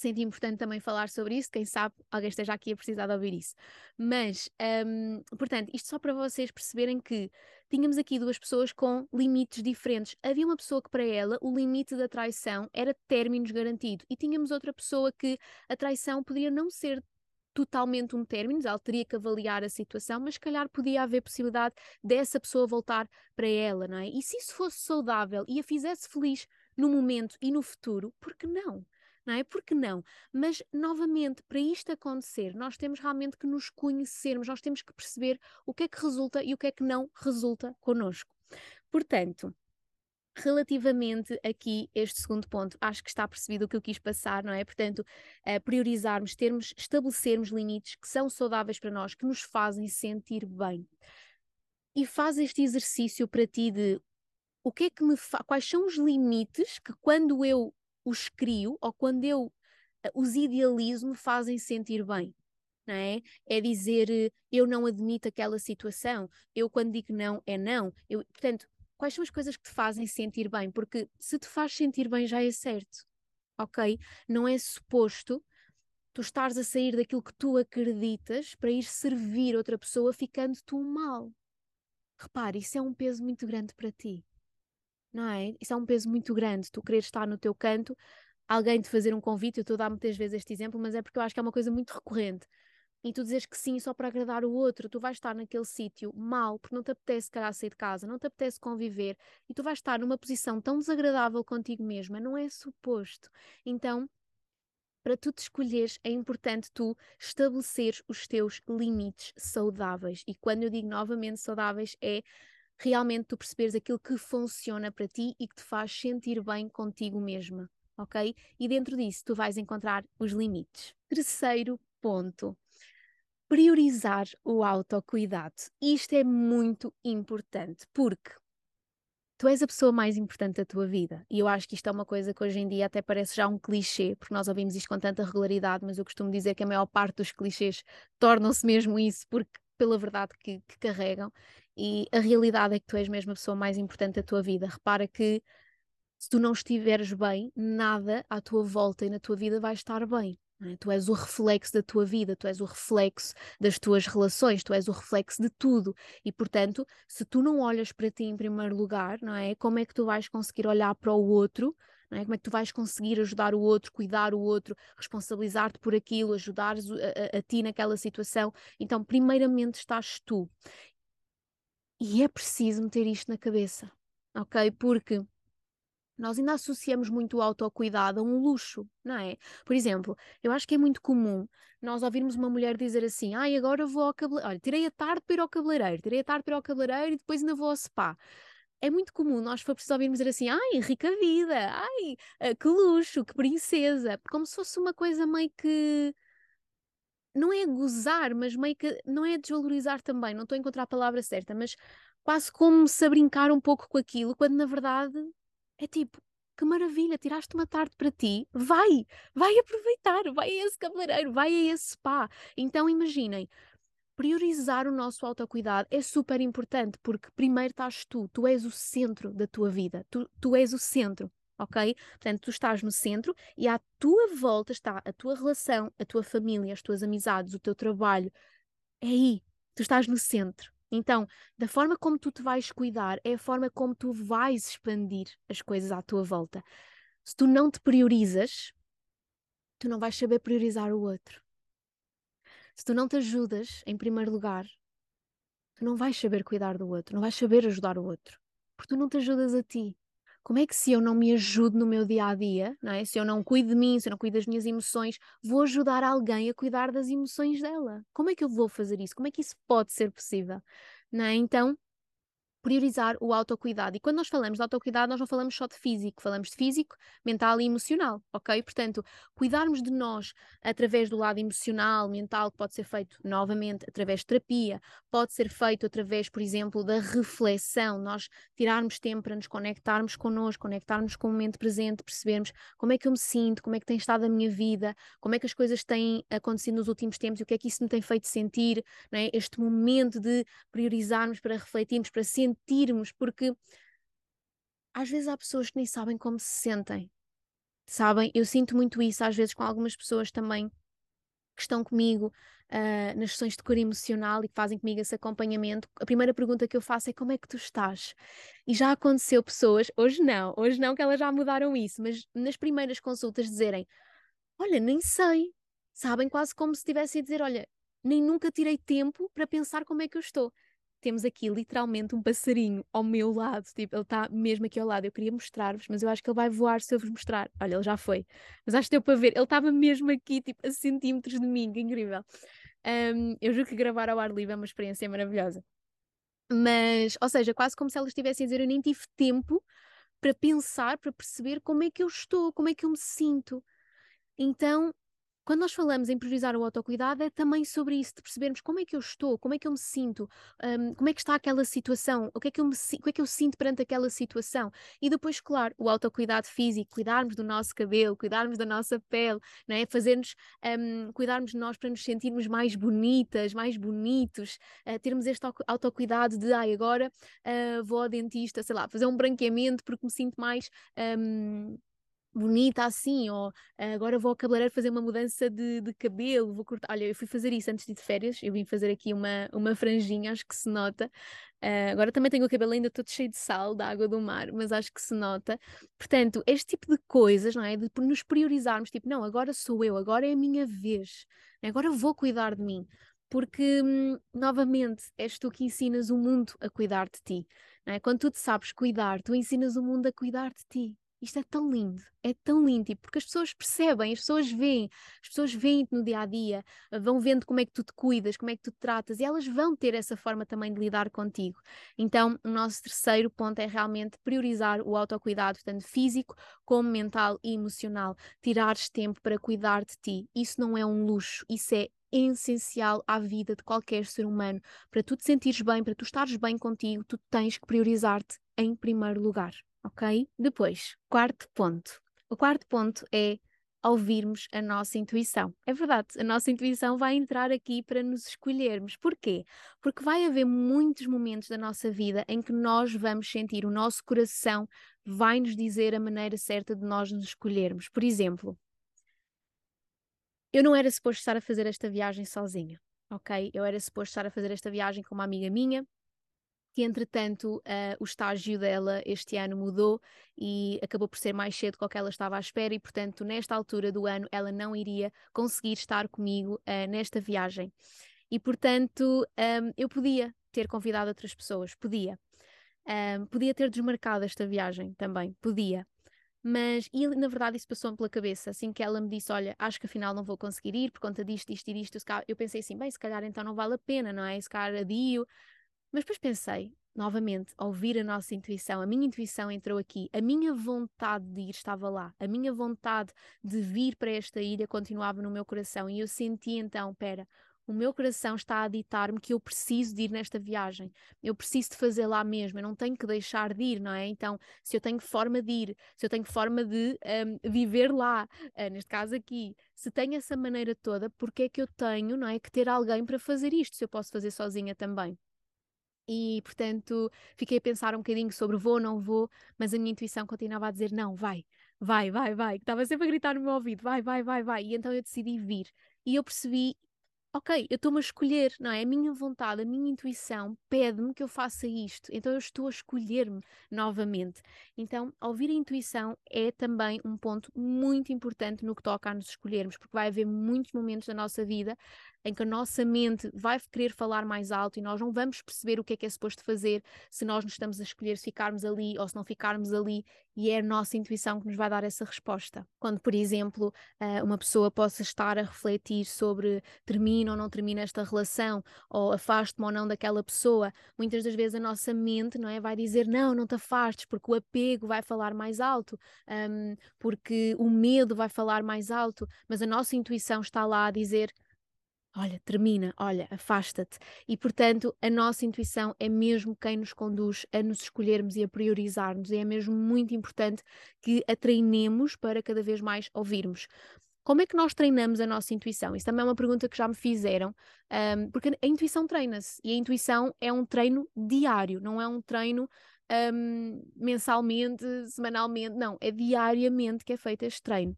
senti importante também falar sobre isso, quem sabe alguém esteja aqui a precisar de ouvir isso. Mas, um, portanto, isto só para vocês perceberem que tínhamos aqui duas pessoas com limites diferentes. Havia uma pessoa que para ela o limite da traição era términos garantido e tínhamos outra pessoa que a traição poderia não ser totalmente um término, ela teria que avaliar a situação, mas se calhar podia haver possibilidade dessa pessoa voltar para ela, não é? E se isso fosse saudável e a fizesse feliz no momento e no futuro, por que não? Não é? Porque não? Mas, novamente, para isto acontecer, nós temos realmente que nos conhecermos, nós temos que perceber o que é que resulta e o que é que não resulta connosco. Portanto, relativamente aqui este segundo ponto, acho que está percebido o que eu quis passar, não é? Portanto, priorizarmos, termos, estabelecermos limites que são saudáveis para nós, que nos fazem sentir bem. E faz este exercício para ti de o que é que me fa... quais são os limites que quando eu os crio ou quando eu eh, os idealizo me fazem sentir bem. Não é? é dizer eh, eu não admito aquela situação, eu quando digo não é não. Eu, portanto, quais são as coisas que te fazem sentir bem? Porque se te faz sentir bem já é certo, ok? Não é suposto tu estares a sair daquilo que tu acreditas para ir servir outra pessoa ficando tu mal. Repare, isso é um peso muito grande para ti não é? Isso é um peso muito grande, tu querer estar no teu canto, alguém te fazer um convite, eu estou a dar muitas vezes este exemplo, mas é porque eu acho que é uma coisa muito recorrente. E tu dizes que sim só para agradar o outro, tu vais estar naquele sítio mal, porque não te apetece calhar sair de casa, não te apetece conviver, e tu vais estar numa posição tão desagradável contigo mesma, não é suposto. Então, para tu te escolheres, é importante tu estabeleceres os teus limites saudáveis. E quando eu digo novamente saudáveis, é realmente tu perceberes aquilo que funciona para ti e que te faz sentir bem contigo mesma, ok? E dentro disso tu vais encontrar os limites. Terceiro ponto. Priorizar o autocuidado. Isto é muito importante porque tu és a pessoa mais importante da tua vida. E eu acho que isto é uma coisa que hoje em dia até parece já um clichê, porque nós ouvimos isto com tanta regularidade, mas eu costumo dizer que a maior parte dos clichês tornam-se mesmo isso, porque pela verdade que, que carregam. E a realidade é que tu és mesmo a pessoa mais importante da tua vida. Repara que se tu não estiveres bem, nada à tua volta e na tua vida vai estar bem. É? Tu és o reflexo da tua vida, tu és o reflexo das tuas relações, tu és o reflexo de tudo. E, portanto, se tu não olhas para ti em primeiro lugar, não é? Como é que tu vais conseguir olhar para o outro? Não é? Como é que tu vais conseguir ajudar o outro, cuidar o outro, responsabilizar-te por aquilo, ajudar a, a, a ti naquela situação? Então, primeiramente estás tu. E é preciso meter isto na cabeça, ok? Porque nós ainda associamos muito o autocuidado a um luxo, não é? Por exemplo, eu acho que é muito comum nós ouvirmos uma mulher dizer assim: ai, agora vou ao cabeleireiro, olha, tirei a tarde para ir ao cabeleireiro, tirei a tarde para ir ao cabeleireiro e depois ainda vou ao spa. É muito comum nós for preciso ouvirmos dizer assim: ai, rica vida, ai, eh, que luxo, que princesa, como se fosse uma coisa meio que não é gozar, mas meio que não é desvalorizar também, não estou a encontrar a palavra certa, mas quase como se a brincar um pouco com aquilo, quando na verdade é tipo, que maravilha, tiraste uma tarde para ti, vai, vai aproveitar, vai a esse cabeleireiro, vai a esse spa. Então imaginem, priorizar o nosso autocuidado é super importante, porque primeiro estás tu, tu és o centro da tua vida, tu, tu és o centro ok? Portanto, tu estás no centro e à tua volta está a tua relação, a tua família, as tuas amizades, o teu trabalho. É aí, tu estás no centro. Então, da forma como tu te vais cuidar, é a forma como tu vais expandir as coisas à tua volta. Se tu não te priorizas, tu não vais saber priorizar o outro. Se tu não te ajudas, em primeiro lugar, tu não vais saber cuidar do outro, não vais saber ajudar o outro, porque tu não te ajudas a ti como é que se eu não me ajudo no meu dia a dia, não é? se eu não cuido de mim, se eu não cuido das minhas emoções, vou ajudar alguém a cuidar das emoções dela? Como é que eu vou fazer isso? Como é que isso pode ser possível? Não é? Então, priorizar o autocuidado. E quando nós falamos de autocuidado, nós não falamos só de físico, falamos de físico, mental e emocional, ok? Portanto, cuidarmos de nós através do lado emocional, mental, que pode ser feito novamente através de terapia, pode ser feito através, por exemplo, da reflexão, nós tirarmos tempo para nos conectarmos connosco, conectarmos com o momento presente, percebermos como é que eu me sinto, como é que tem estado a minha vida, como é que as coisas têm acontecido nos últimos tempos e o que é que isso me tem feito sentir, não é? este momento de priorizarmos para refletirmos, para sentirmos, porque às vezes há pessoas que nem sabem como se sentem. Sabem? Eu sinto muito isso às vezes com algumas pessoas também que estão comigo uh, nas sessões de cura emocional e que fazem comigo esse acompanhamento. A primeira pergunta que eu faço é como é que tu estás? E já aconteceu pessoas, hoje não, hoje não que elas já mudaram isso, mas nas primeiras consultas dizerem: Olha, nem sei. Sabem quase como se estivessem a dizer: Olha, nem nunca tirei tempo para pensar como é que eu estou. Temos aqui literalmente um passarinho ao meu lado, tipo, ele está mesmo aqui ao lado. Eu queria mostrar-vos, mas eu acho que ele vai voar se eu vos mostrar. Olha, ele já foi, mas acho que deu para ver. Ele estava mesmo aqui, tipo, a centímetros de mim, que incrível. Um, eu juro que gravar ao ar livre é uma experiência maravilhosa. Mas, ou seja, quase como se elas estivessem a dizer, eu nem tive tempo para pensar, para perceber como é que eu estou, como é que eu me sinto. Então, quando nós falamos em priorizar o autocuidado, é também sobre isso, de percebermos como é que eu estou, como é que eu me sinto, um, como é que está aquela situação, o que, é que eu me, o que é que eu sinto perante aquela situação. E depois, claro, o autocuidado físico, cuidarmos do nosso cabelo, cuidarmos da nossa pele, não é? Fazermos, um, cuidarmos de nós para nos sentirmos mais bonitas, mais bonitos, uh, termos este autocuidado de, ai, agora uh, vou ao dentista, sei lá, fazer um branqueamento porque me sinto mais. Um, bonita assim, ou ah, agora vou ao cabeleireiro fazer uma mudança de, de, cabelo, vou cortar. Olha, eu fui fazer isso antes de ir de férias, eu vim fazer aqui uma, uma franjinha, acho que se nota. Uh, agora também tenho o cabelo ainda todo cheio de sal, da água do mar, mas acho que se nota. Portanto, este tipo de coisas, não é? De nos priorizarmos, tipo, não, agora sou eu, agora é a minha vez, agora vou cuidar de mim. Porque, hum, novamente, és tu que ensinas o mundo a cuidar de ti. É? Quando tu te sabes cuidar, tu ensinas o mundo a cuidar de ti. Isto é tão lindo, é tão lindo, tipo, porque as pessoas percebem, as pessoas veem, as pessoas veem-te no dia a dia, vão vendo como é que tu te cuidas, como é que tu te tratas, e elas vão ter essa forma também de lidar contigo. Então, o nosso terceiro ponto é realmente priorizar o autocuidado, tanto físico como mental e emocional. Tirares tempo para cuidar de ti. Isso não é um luxo, isso é essencial à vida de qualquer ser humano. Para tu te sentires bem, para tu estares bem contigo, tu tens que priorizar-te em primeiro lugar ok? Depois, quarto ponto. O quarto ponto é ouvirmos a nossa intuição. É verdade, a nossa intuição vai entrar aqui para nos escolhermos. Porquê? Porque vai haver muitos momentos da nossa vida em que nós vamos sentir, o nosso coração vai nos dizer a maneira certa de nós nos escolhermos. Por exemplo, eu não era suposto estar a fazer esta viagem sozinha, ok? Eu era suposto estar a fazer esta viagem com uma amiga minha, que entretanto uh, o estágio dela este ano mudou e acabou por ser mais cedo do que ela estava à espera e portanto nesta altura do ano ela não iria conseguir estar comigo uh, nesta viagem. E portanto um, eu podia ter convidado outras pessoas, podia. Um, podia ter desmarcado esta viagem também, podia. Mas e na verdade isso passou-me pela cabeça, assim que ela me disse, olha, acho que afinal não vou conseguir ir por conta disto, disto e disto, eu pensei assim, bem, se calhar então não vale a pena, não é? Se calhar adio, mas depois pensei, novamente, ouvir a nossa intuição, a minha intuição entrou aqui, a minha vontade de ir estava lá, a minha vontade de vir para esta ilha continuava no meu coração e eu senti então, pera, o meu coração está a ditar-me que eu preciso de ir nesta viagem, eu preciso de fazer lá mesmo, eu não tenho que deixar de ir, não é? Então, se eu tenho forma de ir, se eu tenho forma de um, viver lá, uh, neste caso aqui, se tenho essa maneira toda, porque é que eu tenho, não é, que ter alguém para fazer isto, se eu posso fazer sozinha também? E, portanto, fiquei a pensar um bocadinho sobre vou ou não vou, mas a minha intuição continuava a dizer não, vai, vai, vai, vai. Estava sempre a gritar no meu ouvido, vai, vai, vai, vai. E então eu decidi vir. E eu percebi ok, eu estou-me a escolher, não é? A minha vontade, a minha intuição pede-me que eu faça isto, então eu estou a escolher-me novamente. Então, ouvir a intuição é também um ponto muito importante no que toca a nos escolhermos, porque vai haver muitos momentos da nossa vida em que a nossa mente vai querer falar mais alto e nós não vamos perceber o que é que é suposto fazer se nós nos estamos a escolher se ficarmos ali ou se não ficarmos ali, e é a nossa intuição que nos vai dar essa resposta. Quando, por exemplo, eh, uma pessoa possa estar a refletir sobre termina ou não termina esta relação, ou afaste-me ou não daquela pessoa, muitas das vezes a nossa mente não é, vai dizer não, não te afastes, porque o apego vai falar mais alto, um, porque o medo vai falar mais alto, mas a nossa intuição está lá a dizer olha, termina, olha, afasta-te. E portanto, a nossa intuição é mesmo quem nos conduz a nos escolhermos e a priorizarmos, e é mesmo muito importante que a treinemos para cada vez mais ouvirmos. Como é que nós treinamos a nossa intuição? Isso também é uma pergunta que já me fizeram, um, porque a intuição treina-se e a intuição é um treino diário, não é um treino um, mensalmente, semanalmente, não, é diariamente que é feito este treino.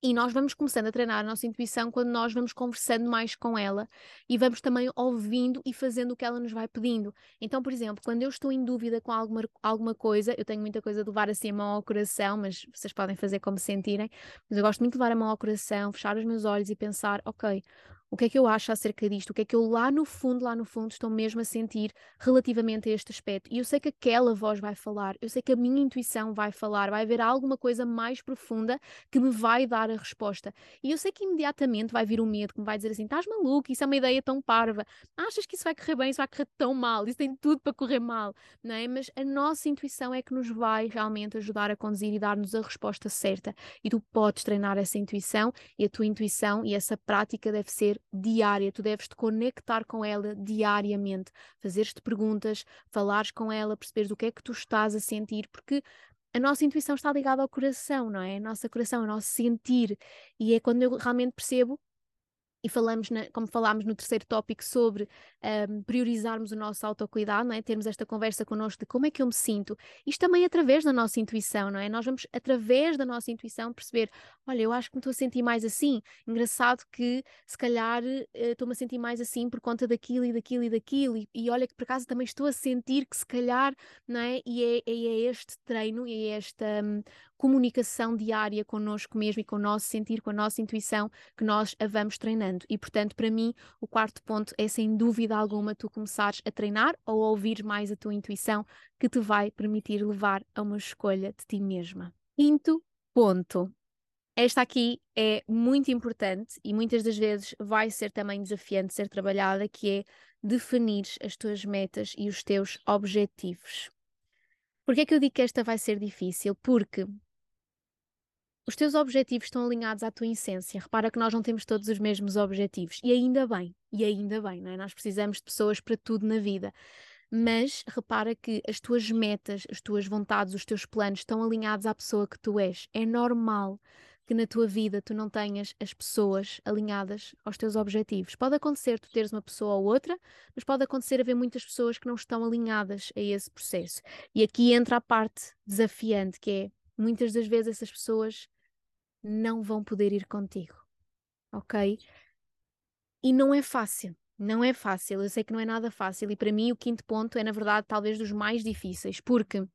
E nós vamos começando a treinar a nossa intuição quando nós vamos conversando mais com ela e vamos também ouvindo e fazendo o que ela nos vai pedindo. Então, por exemplo, quando eu estou em dúvida com alguma, alguma coisa, eu tenho muita coisa de levar assim a mão ao coração, mas vocês podem fazer como sentirem, mas eu gosto muito de levar a mão ao coração, fechar os meus olhos e pensar, ok, o que é que eu acho acerca disto, o que é que eu lá no fundo, lá no fundo, estou mesmo a sentir relativamente a este aspecto. E eu sei que aquela voz vai falar, eu sei que a minha intuição vai falar, vai haver alguma coisa mais profunda que me vai dar a resposta. E eu sei que imediatamente vai vir o medo que me vai dizer assim: estás maluco, isso é uma ideia tão parva, achas que isso vai correr bem, isso vai correr tão mal, isso tem tudo para correr mal, não é? Mas a nossa intuição é que nos vai realmente ajudar a conduzir e dar-nos a resposta certa. E tu podes treinar essa intuição e a tua intuição e essa prática deve ser diária, tu deves te conectar com ela diariamente, fazeres-te perguntas, falares com ela, perceberes o que é que tu estás a sentir, porque a nossa intuição está ligada ao coração, não é? A nossa coração, o nosso sentir, e é quando eu realmente percebo e falamos, na, como falámos no terceiro tópico, sobre um, priorizarmos o nosso autocuidado, não é? termos esta conversa connosco de como é que eu me sinto, isto também através da nossa intuição, não é? Nós vamos, através da nossa intuição, perceber: olha, eu acho que me estou a sentir mais assim. Engraçado que, se calhar, uh, estou-me a sentir mais assim por conta daquilo e daquilo e daquilo, e, e, olha que por acaso também estou a sentir que, se calhar, não é? E é, é este treino, e é esta um, comunicação diária connosco mesmo e com o nosso sentir, com a nossa intuição, que nós a vamos treinando. E, portanto, para mim, o quarto ponto é, sem dúvida alguma, tu começares a treinar ou a ouvir mais a tua intuição, que te vai permitir levar a uma escolha de ti mesma. Quinto ponto. Esta aqui é muito importante e muitas das vezes vai ser também desafiante ser trabalhada, que é definir as tuas metas e os teus objetivos. Porquê é que eu digo que esta vai ser difícil? Porque os teus objetivos estão alinhados à tua essência. Repara que nós não temos todos os mesmos objetivos. E ainda bem, e ainda bem, não é? Nós precisamos de pessoas para tudo na vida. Mas repara que as tuas metas, as tuas vontades, os teus planos estão alinhados à pessoa que tu és. É normal que na tua vida tu não tenhas as pessoas alinhadas aos teus objetivos. Pode acontecer tu teres uma pessoa ou outra, mas pode acontecer haver muitas pessoas que não estão alinhadas a esse processo. E aqui entra a parte desafiante, que é muitas das vezes essas pessoas não vão poder ir contigo, ok? E não é fácil, não é fácil, eu sei que não é nada fácil, e para mim o quinto ponto é, na verdade, talvez dos mais difíceis, porque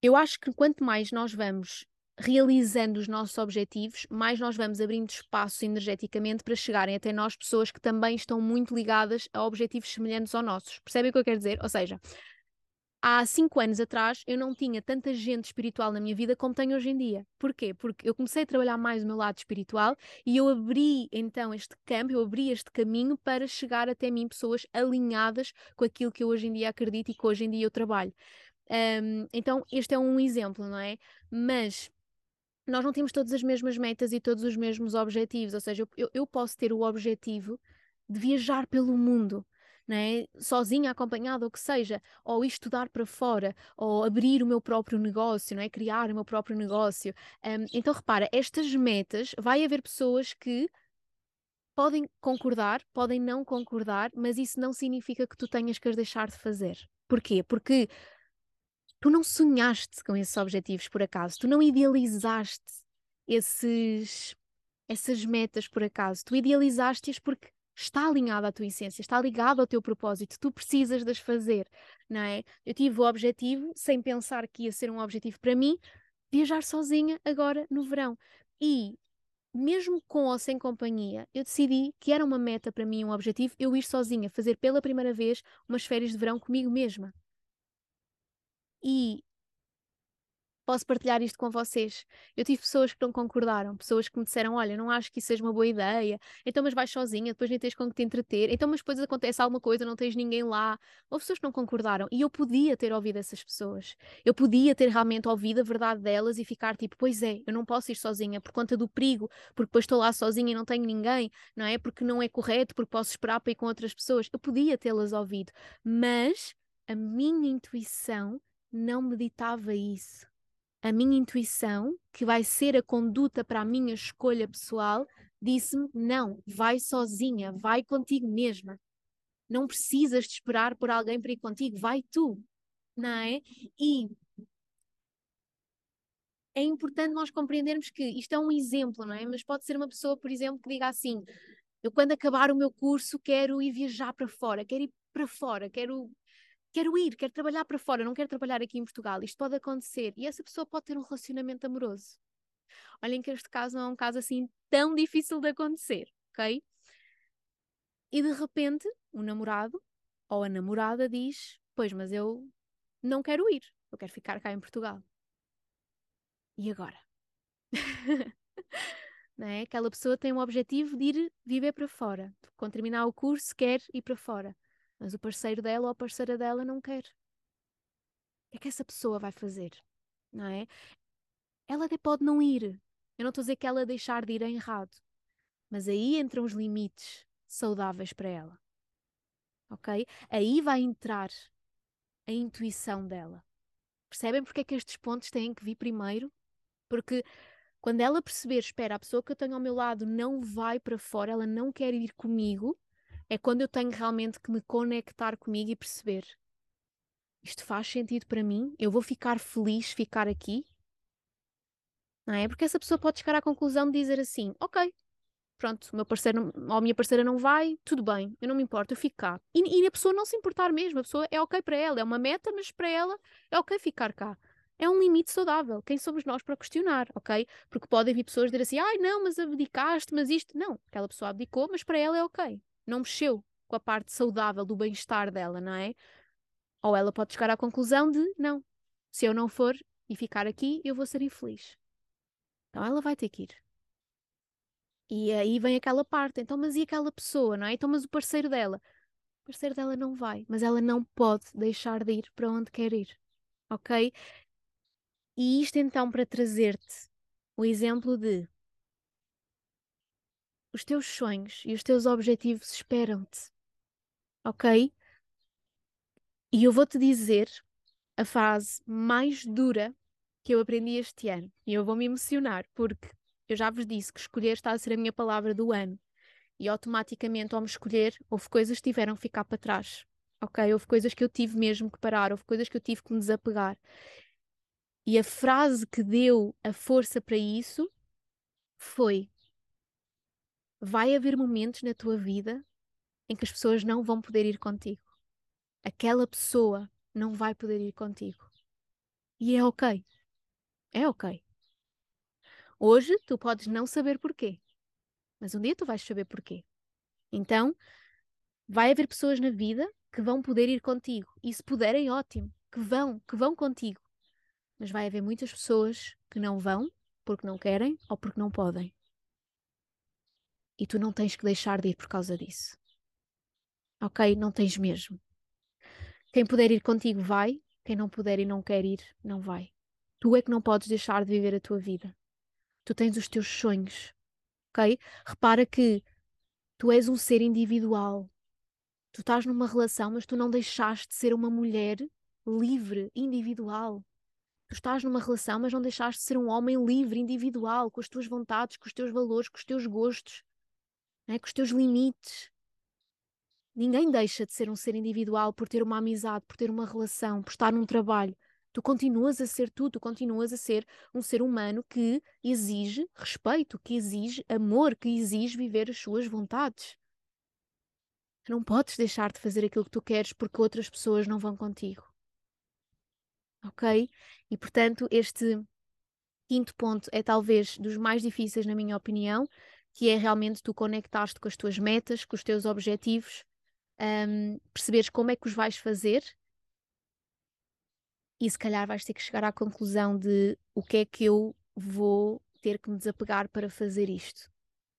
eu acho que quanto mais nós vamos realizando os nossos objetivos, mais nós vamos abrindo espaço energeticamente para chegarem até nós pessoas que também estão muito ligadas a objetivos semelhantes aos nossos. Percebem o que eu quero dizer? Ou seja, há cinco anos atrás eu não tinha tanta gente espiritual na minha vida como tenho hoje em dia. Porquê? Porque eu comecei a trabalhar mais o meu lado espiritual e eu abri então este campo, eu abri este caminho para chegar até mim pessoas alinhadas com aquilo que eu hoje em dia acredito e que hoje em dia eu trabalho. Um, então, este é um exemplo, não é? Mas nós não temos todas as mesmas metas e todos os mesmos objetivos, ou seja, eu, eu posso ter o objetivo de viajar pelo mundo, né? sozinha, acompanhada, ou que seja, ou estudar para fora, ou abrir o meu próprio negócio, não é? criar o meu próprio negócio. Um, então, repara, estas metas, vai haver pessoas que podem concordar, podem não concordar, mas isso não significa que tu tenhas que as deixar de fazer. Porquê? Porque tu não sonhaste com esses objetivos por acaso, tu não idealizaste esses, essas metas por acaso, tu idealizaste-as porque está alinhado à tua essência, está ligado ao teu propósito, tu precisas de as fazer, não é? Eu tive o objetivo, sem pensar que ia ser um objetivo para mim, viajar sozinha agora no verão. E mesmo com ou sem companhia, eu decidi que era uma meta para mim, um objetivo, eu ir sozinha, fazer pela primeira vez umas férias de verão comigo mesma. E posso partilhar isto com vocês. Eu tive pessoas que não concordaram, pessoas que me disseram: Olha, não acho que isso seja uma boa ideia, então, mas vais sozinha, depois nem tens com que te entreter, então, mas depois acontece alguma coisa, não tens ninguém lá. Houve pessoas que não concordaram e eu podia ter ouvido essas pessoas. Eu podia ter realmente ouvido a verdade delas e ficar tipo: Pois é, eu não posso ir sozinha por conta do perigo, porque depois estou lá sozinha e não tenho ninguém, não é? Porque não é correto, porque posso esperar para ir com outras pessoas. Eu podia tê-las ouvido, mas a minha intuição não meditava isso a minha intuição, que vai ser a conduta para a minha escolha pessoal, disse-me: não, vai sozinha, vai contigo mesma. Não precisas de esperar por alguém para ir contigo, vai tu, não é? E é importante nós compreendermos que isto é um exemplo, não é? Mas pode ser uma pessoa, por exemplo, que diga assim: eu quando acabar o meu curso quero ir viajar para fora, quero ir para fora, quero quero ir, quero trabalhar para fora, não quero trabalhar aqui em Portugal. Isto pode acontecer. E essa pessoa pode ter um relacionamento amoroso. Olhem que este caso não é um caso assim tão difícil de acontecer, ok? E de repente, o namorado ou a namorada diz: Pois, mas eu não quero ir, eu quero ficar cá em Portugal. E agora? não é? Aquela pessoa tem o objetivo de ir viver para fora. Quando terminar o curso, quer ir para fora mas o parceiro dela ou a parceira dela não quer. O que é que essa pessoa vai fazer? Não é? Ela até pode não ir. Eu não estou a dizer que ela deixar de ir é errado. Mas aí entram os limites saudáveis para ela. Ok? Aí vai entrar a intuição dela. Percebem porque é que estes pontos têm que vir primeiro? Porque quando ela perceber, espera, a pessoa que eu tenho ao meu lado não vai para fora, ela não quer ir comigo, é quando eu tenho realmente que me conectar comigo e perceber isto faz sentido para mim? Eu vou ficar feliz ficar aqui? Não é? Porque essa pessoa pode chegar à conclusão de dizer assim: ok, pronto, meu parceiro ou minha parceira não vai, tudo bem, eu não me importo, eu fico cá. E, e a pessoa não se importar mesmo, a pessoa é ok para ela, é uma meta, mas para ela é ok ficar cá. É um limite saudável. Quem somos nós para questionar, ok? Porque podem vir pessoas dizer assim: ai não, mas abdicaste, mas isto. Não, aquela pessoa abdicou, mas para ela é ok não mexeu com a parte saudável do bem-estar dela, não é? Ou ela pode chegar à conclusão de não, se eu não for e ficar aqui, eu vou ser infeliz. Então ela vai ter que ir. E aí vem aquela parte, então, mas e aquela pessoa, não é? Então, mas o parceiro dela? O parceiro dela não vai, mas ela não pode deixar de ir para onde quer ir, ok? E isto então para trazer-te o exemplo de os teus sonhos e os teus objetivos esperam-te. Ok? E eu vou-te dizer a frase mais dura que eu aprendi este ano. E eu vou me emocionar, porque eu já vos disse que escolher está a ser a minha palavra do ano. E automaticamente, ao me escolher, houve coisas que tiveram que ficar para trás. Ok? Houve coisas que eu tive mesmo que parar, houve coisas que eu tive que me desapegar. E a frase que deu a força para isso foi: vai haver momentos na tua vida em que as pessoas não vão poder ir contigo. Aquela pessoa não vai poder ir contigo. E é ok. É ok. Hoje tu podes não saber porquê, mas um dia tu vais saber porquê. Então, vai haver pessoas na vida que vão poder ir contigo. E se puderem, ótimo. Que vão, que vão contigo. Mas vai haver muitas pessoas que não vão porque não querem ou porque não podem. E tu não tens que deixar de ir por causa disso. Ok? Não tens mesmo. Quem puder ir contigo vai, quem não puder e não quer ir, não vai. Tu é que não podes deixar de viver a tua vida. Tu tens os teus sonhos. Ok? Repara que tu és um ser individual. Tu estás numa relação, mas tu não deixaste de ser uma mulher livre, individual. Tu estás numa relação, mas não deixaste de ser um homem livre, individual, com as tuas vontades, com os teus valores, com os teus gostos né? com os teus limites. Ninguém deixa de ser um ser individual por ter uma amizade, por ter uma relação, por estar num trabalho. Tu continuas a ser tu, tu continuas a ser um ser humano que exige respeito, que exige amor, que exige viver as suas vontades. Não podes deixar de fazer aquilo que tu queres porque outras pessoas não vão contigo. Ok? E portanto, este Quinto ponto é talvez dos mais difíceis, na minha opinião, que é realmente tu conectaste com as tuas metas, com os teus objetivos, um, perceberes como é que os vais fazer e se calhar vais ter que chegar à conclusão de o que é que eu vou ter que me desapegar para fazer isto.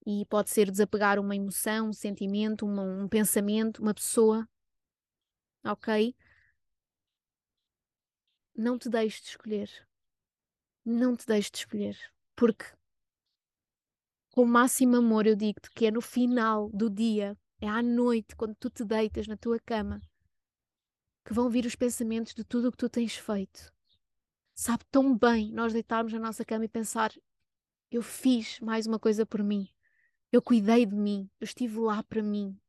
E pode ser desapegar uma emoção, um sentimento, um pensamento, uma pessoa. Ok? Não te deixes de escolher. Não te deixes de escolher. Porque, com o máximo amor, eu digo-te que é no final do dia, é à noite, quando tu te deitas na tua cama, que vão vir os pensamentos de tudo o que tu tens feito. Sabe tão bem nós deitarmos na nossa cama e pensar: eu fiz mais uma coisa por mim, eu cuidei de mim, eu estive lá para mim.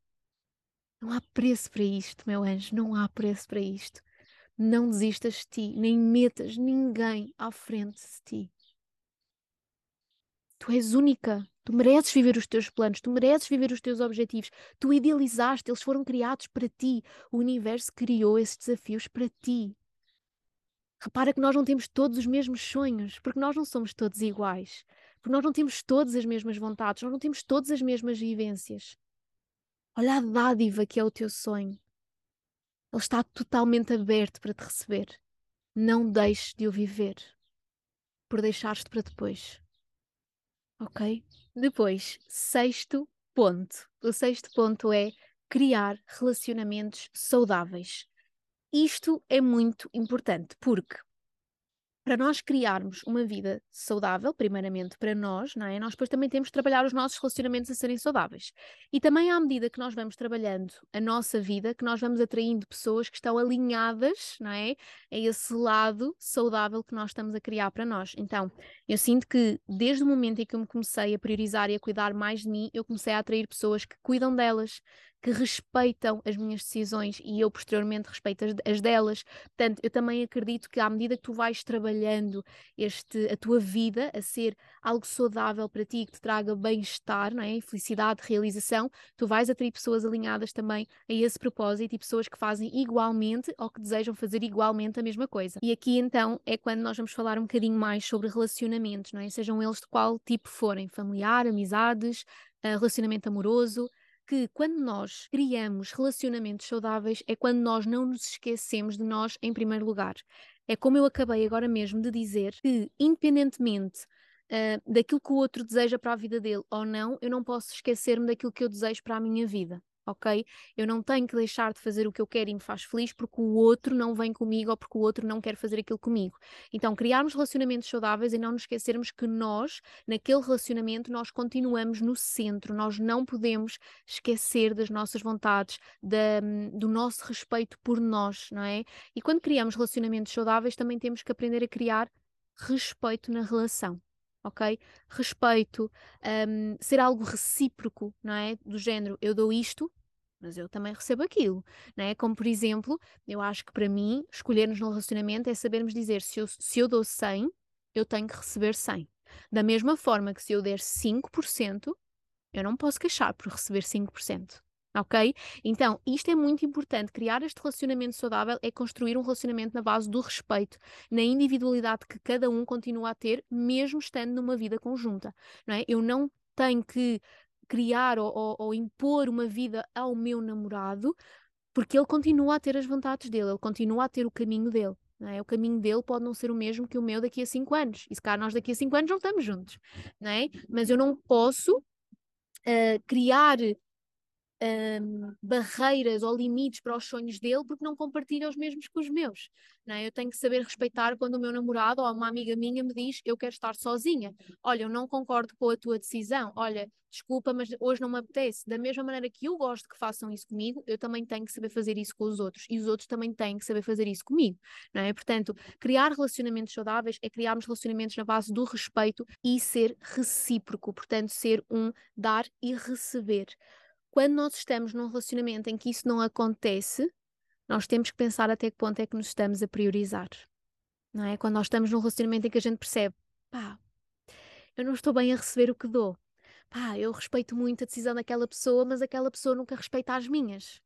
Não há preço para isto, meu anjo, não há preço para isto. Não desistas de ti, nem metas ninguém à frente de ti. Tu és única, tu mereces viver os teus planos, tu mereces viver os teus objetivos. Tu idealizaste, eles foram criados para ti. O universo criou esses desafios para ti. Repara que nós não temos todos os mesmos sonhos, porque nós não somos todos iguais, porque nós não temos todas as mesmas vontades, nós não temos todas as mesmas vivências. Olha a dádiva que é o teu sonho. Ele está totalmente aberto para te receber. Não deixes de o viver por deixares-te para depois. Ok? Depois, sexto ponto. O sexto ponto é criar relacionamentos saudáveis. Isto é muito importante porque para nós criarmos uma vida saudável, primeiramente para nós, não é? Nós depois também temos de trabalhar os nossos relacionamentos a serem saudáveis. E também à medida que nós vamos trabalhando a nossa vida, que nós vamos atraindo pessoas que estão alinhadas, não é? A esse lado saudável que nós estamos a criar para nós. Então, eu sinto que desde o momento em que eu me comecei a priorizar e a cuidar mais de mim, eu comecei a atrair pessoas que cuidam delas, que respeitam as minhas decisões e eu posteriormente respeito as, as, delas. Portanto, eu também acredito que à medida que tu vais trabalhando este, a tua vida a ser algo saudável para ti, que te traga bem-estar, não é? felicidade, realização, tu vais atrair pessoas alinhadas também a esse propósito e pessoas que fazem igualmente ou que desejam fazer igualmente a mesma coisa. E aqui então é quando nós vamos falar um bocadinho mais sobre relacionamentos, não é? Sejam eles de qual tipo forem, familiar, amizades, eh, relacionamento amoroso, que quando nós criamos relacionamentos saudáveis é quando nós não nos esquecemos de nós em primeiro lugar. É como eu acabei agora mesmo de dizer que, independentemente uh, daquilo que o outro deseja para a vida dele ou não, eu não posso esquecer-me daquilo que eu desejo para a minha vida ok? Eu não tenho que deixar de fazer o que eu quero e me faz feliz porque o outro não vem comigo ou porque o outro não quer fazer aquilo comigo. Então, criarmos relacionamentos saudáveis e não nos esquecermos que nós, naquele relacionamento, nós continuamos no centro, nós não podemos esquecer das nossas vontades, da, do nosso respeito por nós, não é? E quando criamos relacionamentos saudáveis, também temos que aprender a criar respeito na relação ok? Respeito, um, ser algo recíproco, não é? Do género, eu dou isto, mas eu também recebo aquilo, não é? Como por exemplo, eu acho que para mim, escolhermos no relacionamento é sabermos dizer se eu, se eu dou 100, eu tenho que receber 100. Da mesma forma que se eu der 5%, eu não posso queixar por receber 5% ok? Então, isto é muito importante. Criar este relacionamento saudável é construir um relacionamento na base do respeito, na individualidade que cada um continua a ter, mesmo estando numa vida conjunta, não é? Eu não tenho que criar ou, ou, ou impor uma vida ao meu namorado, porque ele continua a ter as vontades dele, ele continua a ter o caminho dele. É? O caminho dele pode não ser o mesmo que o meu daqui a 5 anos. E se calhar nós daqui a 5 anos não estamos juntos. Não é? Mas eu não posso uh, criar um, barreiras ou limites para os sonhos dele porque não compartilha os mesmos que os meus. Não é? Eu tenho que saber respeitar quando o meu namorado ou uma amiga minha me diz eu quero estar sozinha. Olha, eu não concordo com a tua decisão. Olha, desculpa, mas hoje não me apetece. Da mesma maneira que eu gosto que façam isso comigo, eu também tenho que saber fazer isso com os outros. E os outros também têm que saber fazer isso comigo. Não é? Portanto, criar relacionamentos saudáveis é criarmos relacionamentos na base do respeito e ser recíproco. Portanto, ser um dar e receber quando nós estamos num relacionamento em que isso não acontece, nós temos que pensar até que ponto é que nos estamos a priorizar. Não é? Quando nós estamos num relacionamento em que a gente percebe, pá, eu não estou bem a receber o que dou. Pá, eu respeito muito a decisão daquela pessoa, mas aquela pessoa nunca respeita as minhas.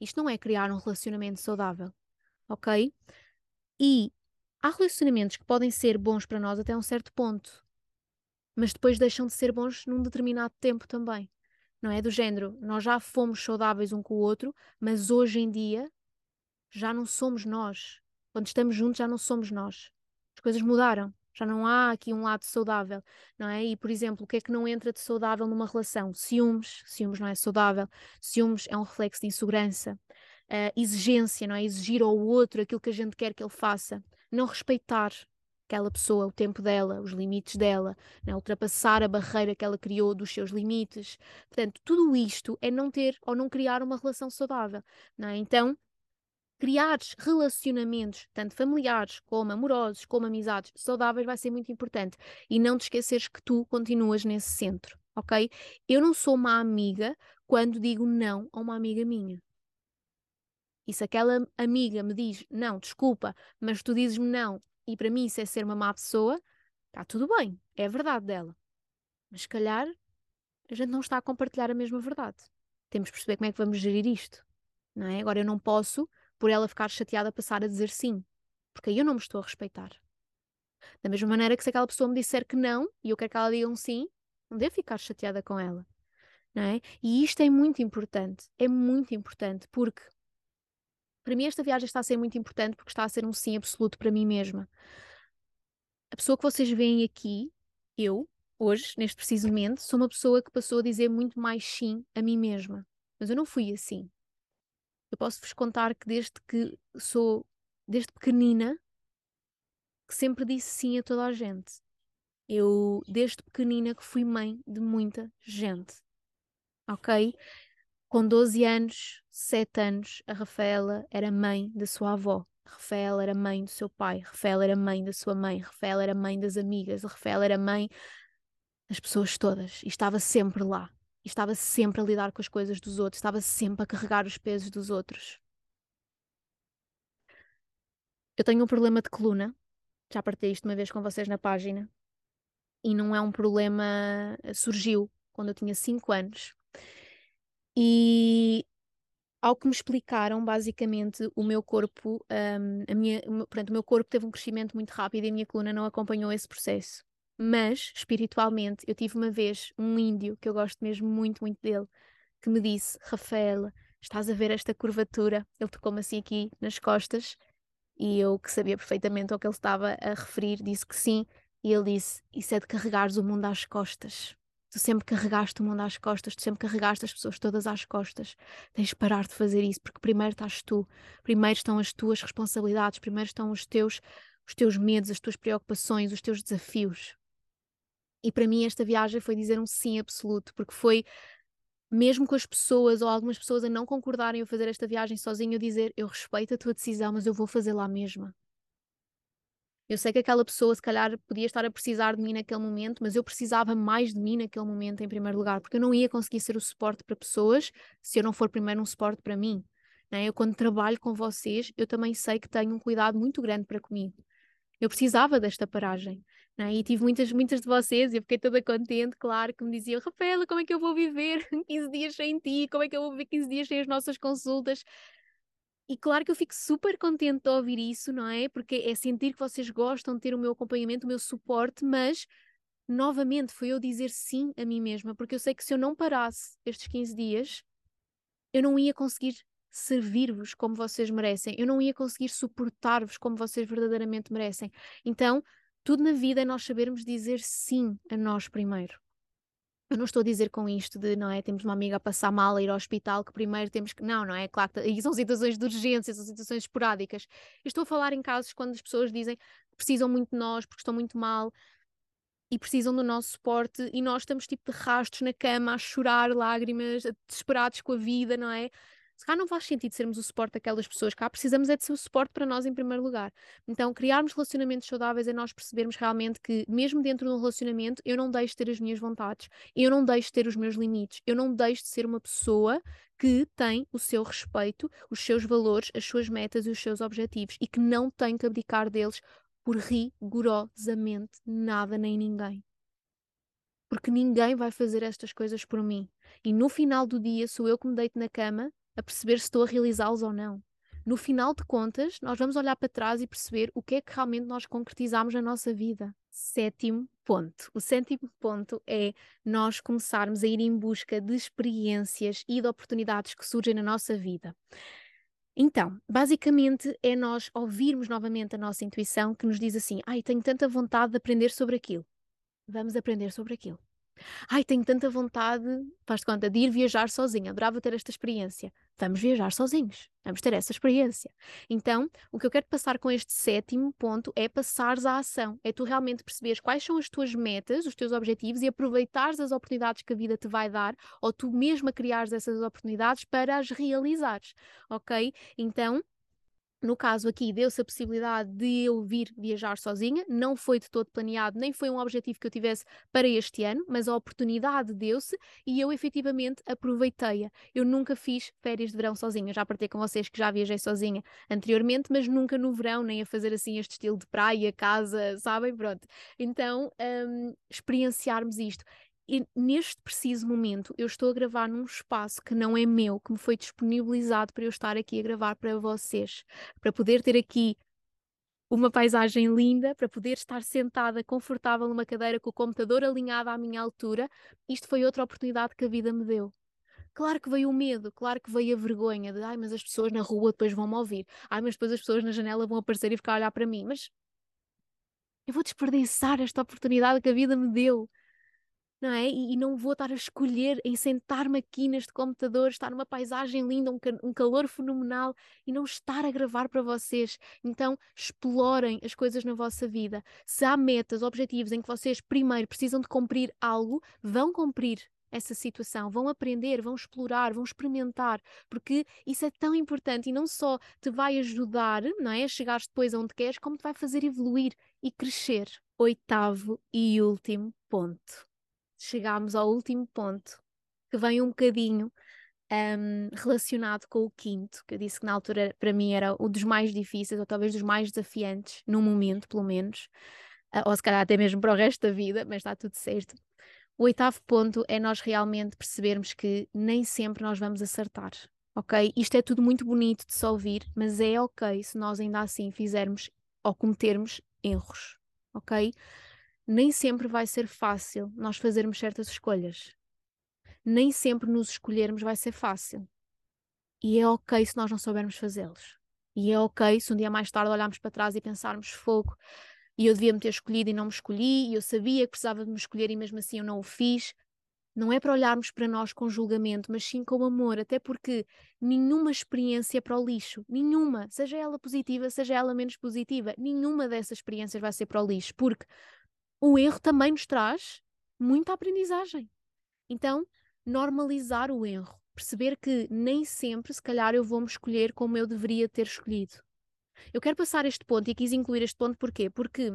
Isto não é criar um relacionamento saudável, ok? E há relacionamentos que podem ser bons para nós até um certo ponto, mas depois deixam de ser bons num determinado tempo também. Não é do género, nós já fomos saudáveis um com o outro, mas hoje em dia já não somos nós. Quando estamos juntos já não somos nós. As coisas mudaram. Já não há aqui um lado saudável, não é? E, por exemplo, o que é que não entra de saudável numa relação? Ciúmes. Ciúmes não é saudável. Ciúmes é um reflexo de insegurança. Uh, exigência, não é? Exigir ao outro aquilo que a gente quer que ele faça. Não respeitar aquela pessoa, o tempo dela, os limites dela, né? ultrapassar a barreira que ela criou dos seus limites. Portanto, tudo isto é não ter ou não criar uma relação saudável. Não é? Então, criares relacionamentos, tanto familiares como amorosos, como amizades saudáveis, vai ser muito importante. E não te esqueceres que tu continuas nesse centro, ok? Eu não sou uma amiga quando digo não a uma amiga minha. E se aquela amiga me diz, não, desculpa, mas tu dizes-me não, e para mim isso é ser uma má pessoa, está tudo bem, é a verdade dela. Mas se calhar a gente não está a compartilhar a mesma verdade. Temos de perceber como é que vamos gerir isto. Não é? Agora eu não posso, por ela ficar chateada, passar a dizer sim, porque aí eu não me estou a respeitar. Da mesma maneira que se aquela pessoa me disser que não e eu quero que ela diga um sim, não devo ficar chateada com ela. Não é? E isto é muito importante, é muito importante, porque para mim, esta viagem está a ser muito importante porque está a ser um sim absoluto para mim mesma. A pessoa que vocês veem aqui, eu, hoje, neste preciso momento, sou uma pessoa que passou a dizer muito mais sim a mim mesma. Mas eu não fui assim. Eu posso-vos contar que desde que sou, desde pequenina, que sempre disse sim a toda a gente. Eu, desde pequenina, que fui mãe de muita gente. Ok? Com 12 anos, 7 anos, a Rafaela era mãe da sua avó. Rafaela era mãe do seu pai. Rafaela era mãe da sua mãe. Rafaela era mãe das amigas. Rafaela era mãe das pessoas todas. E estava sempre lá. E estava sempre a lidar com as coisas dos outros. Estava sempre a carregar os pesos dos outros. Eu tenho um problema de coluna. Já partilhei isto uma vez com vocês na página. E não é um problema. Surgiu quando eu tinha 5 anos e ao que me explicaram, basicamente, o meu corpo, um, a minha, portanto, o meu corpo teve um crescimento muito rápido e a minha coluna não acompanhou esse processo. Mas, espiritualmente, eu tive uma vez um índio, que eu gosto mesmo muito, muito dele, que me disse: Rafaela, estás a ver esta curvatura? Ele tocou-me assim aqui nas costas e eu, que sabia perfeitamente ao que ele estava a referir, disse que sim. E ele disse: Isso é de carregares o mundo às costas. Tu sempre carregaste o mundo às costas, tu sempre carregaste as pessoas todas às costas. Tens de parar de fazer isso, porque primeiro estás tu, primeiro estão as tuas responsabilidades, primeiro estão os teus, os teus medos, as tuas preocupações, os teus desafios. E para mim esta viagem foi dizer um sim absoluto, porque foi mesmo com as pessoas ou algumas pessoas a não concordarem a fazer esta viagem sozinho, eu dizer eu respeito a tua decisão, mas eu vou fazer lá mesma. Eu sei que aquela pessoa, se calhar, podia estar a precisar de mim naquele momento, mas eu precisava mais de mim naquele momento, em primeiro lugar, porque eu não ia conseguir ser o suporte para pessoas se eu não for primeiro um suporte para mim. Né? Eu, quando trabalho com vocês, eu também sei que tenho um cuidado muito grande para comigo. Eu precisava desta paragem. Né? E tive muitas, muitas de vocês, e eu fiquei toda contente, claro, que me diziam: Rafaela, como é que eu vou viver 15 dias sem ti? Como é que eu vou viver 15 dias sem as nossas consultas? E claro que eu fico super contente de ouvir isso, não é? Porque é sentir que vocês gostam de ter o meu acompanhamento, o meu suporte, mas novamente foi eu dizer sim a mim mesma, porque eu sei que se eu não parasse estes 15 dias, eu não ia conseguir servir-vos como vocês merecem, eu não ia conseguir suportar-vos como vocês verdadeiramente merecem. Então, tudo na vida é nós sabermos dizer sim a nós primeiro. Eu não estou a dizer com isto de, não é, temos uma amiga a passar mal a ir ao hospital, que primeiro temos que, não, não é, claro, e são situações de urgência, são situações esporádicas. Eu estou a falar em casos quando as pessoas dizem que precisam muito de nós porque estão muito mal e precisam do nosso suporte e nós estamos tipo de rastos na cama a chorar lágrimas, desesperados com a vida, não é? Se cá não faz sentido sermos o suporte daquelas pessoas, cá precisamos é de ser o suporte para nós em primeiro lugar. Então, criarmos relacionamentos saudáveis é nós percebermos realmente que, mesmo dentro de um relacionamento, eu não deixo de ter as minhas vontades, eu não deixo de ter os meus limites, eu não deixo de ser uma pessoa que tem o seu respeito, os seus valores, as suas metas e os seus objetivos e que não tem que abdicar deles por rigorosamente nada nem ninguém porque ninguém vai fazer estas coisas por mim. E no final do dia sou eu que me deito na cama a perceber se estou a realizá-los ou não. no final de contas, nós vamos olhar para trás e perceber o que é que realmente nós concretizamos na nossa vida. Sétimo ponto. O sétimo ponto é nós começarmos a ir em busca de experiências e de oportunidades que surgem na nossa vida. Então, basicamente é nós ouvirmos novamente a nossa intuição que nos diz assim: ai, tenho tanta vontade de aprender sobre aquilo. Vamos aprender sobre aquilo. Ai, tenho tanta vontade, faz-te conta, de ir viajar sozinha, adorava ter esta experiência. Vamos viajar sozinhos, vamos ter essa experiência. Então, o que eu quero passar com este sétimo ponto é passares à ação. É tu realmente perceberes quais são as tuas metas, os teus objetivos e aproveitares as oportunidades que a vida te vai dar, ou tu mesma criares essas oportunidades para as realizares, ok? Então, no caso aqui, deu-se a possibilidade de eu vir viajar sozinha, não foi de todo planeado, nem foi um objetivo que eu tivesse para este ano, mas a oportunidade deu-se e eu efetivamente aproveitei-a. Eu nunca fiz férias de verão sozinha, já partei com vocês que já viajei sozinha anteriormente, mas nunca no verão, nem a fazer assim este estilo de praia, casa, sabem? Pronto. Então, um, experienciarmos isto. E neste preciso momento eu estou a gravar num espaço que não é meu, que me foi disponibilizado para eu estar aqui a gravar para vocês, para poder ter aqui uma paisagem linda, para poder estar sentada confortável numa cadeira com o computador alinhado à minha altura. Isto foi outra oportunidade que a vida me deu. Claro que veio o medo, claro que veio a vergonha de ai, mas as pessoas na rua depois vão me ouvir, ai, mas depois as pessoas na janela vão aparecer e ficar a olhar para mim, mas eu vou desperdiçar esta oportunidade que a vida me deu não é? E, e, não vou estar a escolher em sentar-me aqui neste computador, estar numa paisagem linda, um, um, calor fenomenal e não estar a gravar para vocês. Então, explorem as coisas na vossa vida. Se há metas, objetivos em que vocês primeiro precisam de cumprir algo, vão cumprir essa situação, vão aprender, vão explorar, vão experimentar, porque isso é tão importante e não só te vai ajudar, não é, a chegar depois aonde queres, como te vai fazer evoluir e crescer. Oitavo e último ponto chegámos ao último ponto, que vem um bocadinho um, relacionado com o quinto, que eu disse que na altura para mim era um dos mais difíceis, ou talvez dos mais desafiantes, no momento, pelo menos, uh, ou se calhar até mesmo para o resto da vida, mas está tudo certo. O oitavo ponto é nós realmente percebermos que nem sempre nós vamos acertar, ok? Isto é tudo muito bonito de se ouvir, mas é ok se nós ainda assim fizermos ou cometermos erros, ok? Nem sempre vai ser fácil nós fazermos certas escolhas. Nem sempre nos escolhermos vai ser fácil. E é ok se nós não soubermos fazê-los. E é ok se um dia mais tarde olharmos para trás e pensarmos fogo e eu devia me ter escolhido e não me escolhi, e eu sabia que precisava de me escolher e mesmo assim eu não o fiz. Não é para olharmos para nós com julgamento, mas sim com amor, até porque nenhuma experiência é para o lixo, nenhuma, seja ela positiva, seja ela menos positiva, nenhuma dessas experiências vai ser para o lixo, porque o erro também nos traz muita aprendizagem. Então, normalizar o erro, perceber que nem sempre, se calhar, eu vou me escolher como eu deveria ter escolhido. Eu quero passar este ponto e quis incluir este ponto porquê? Porque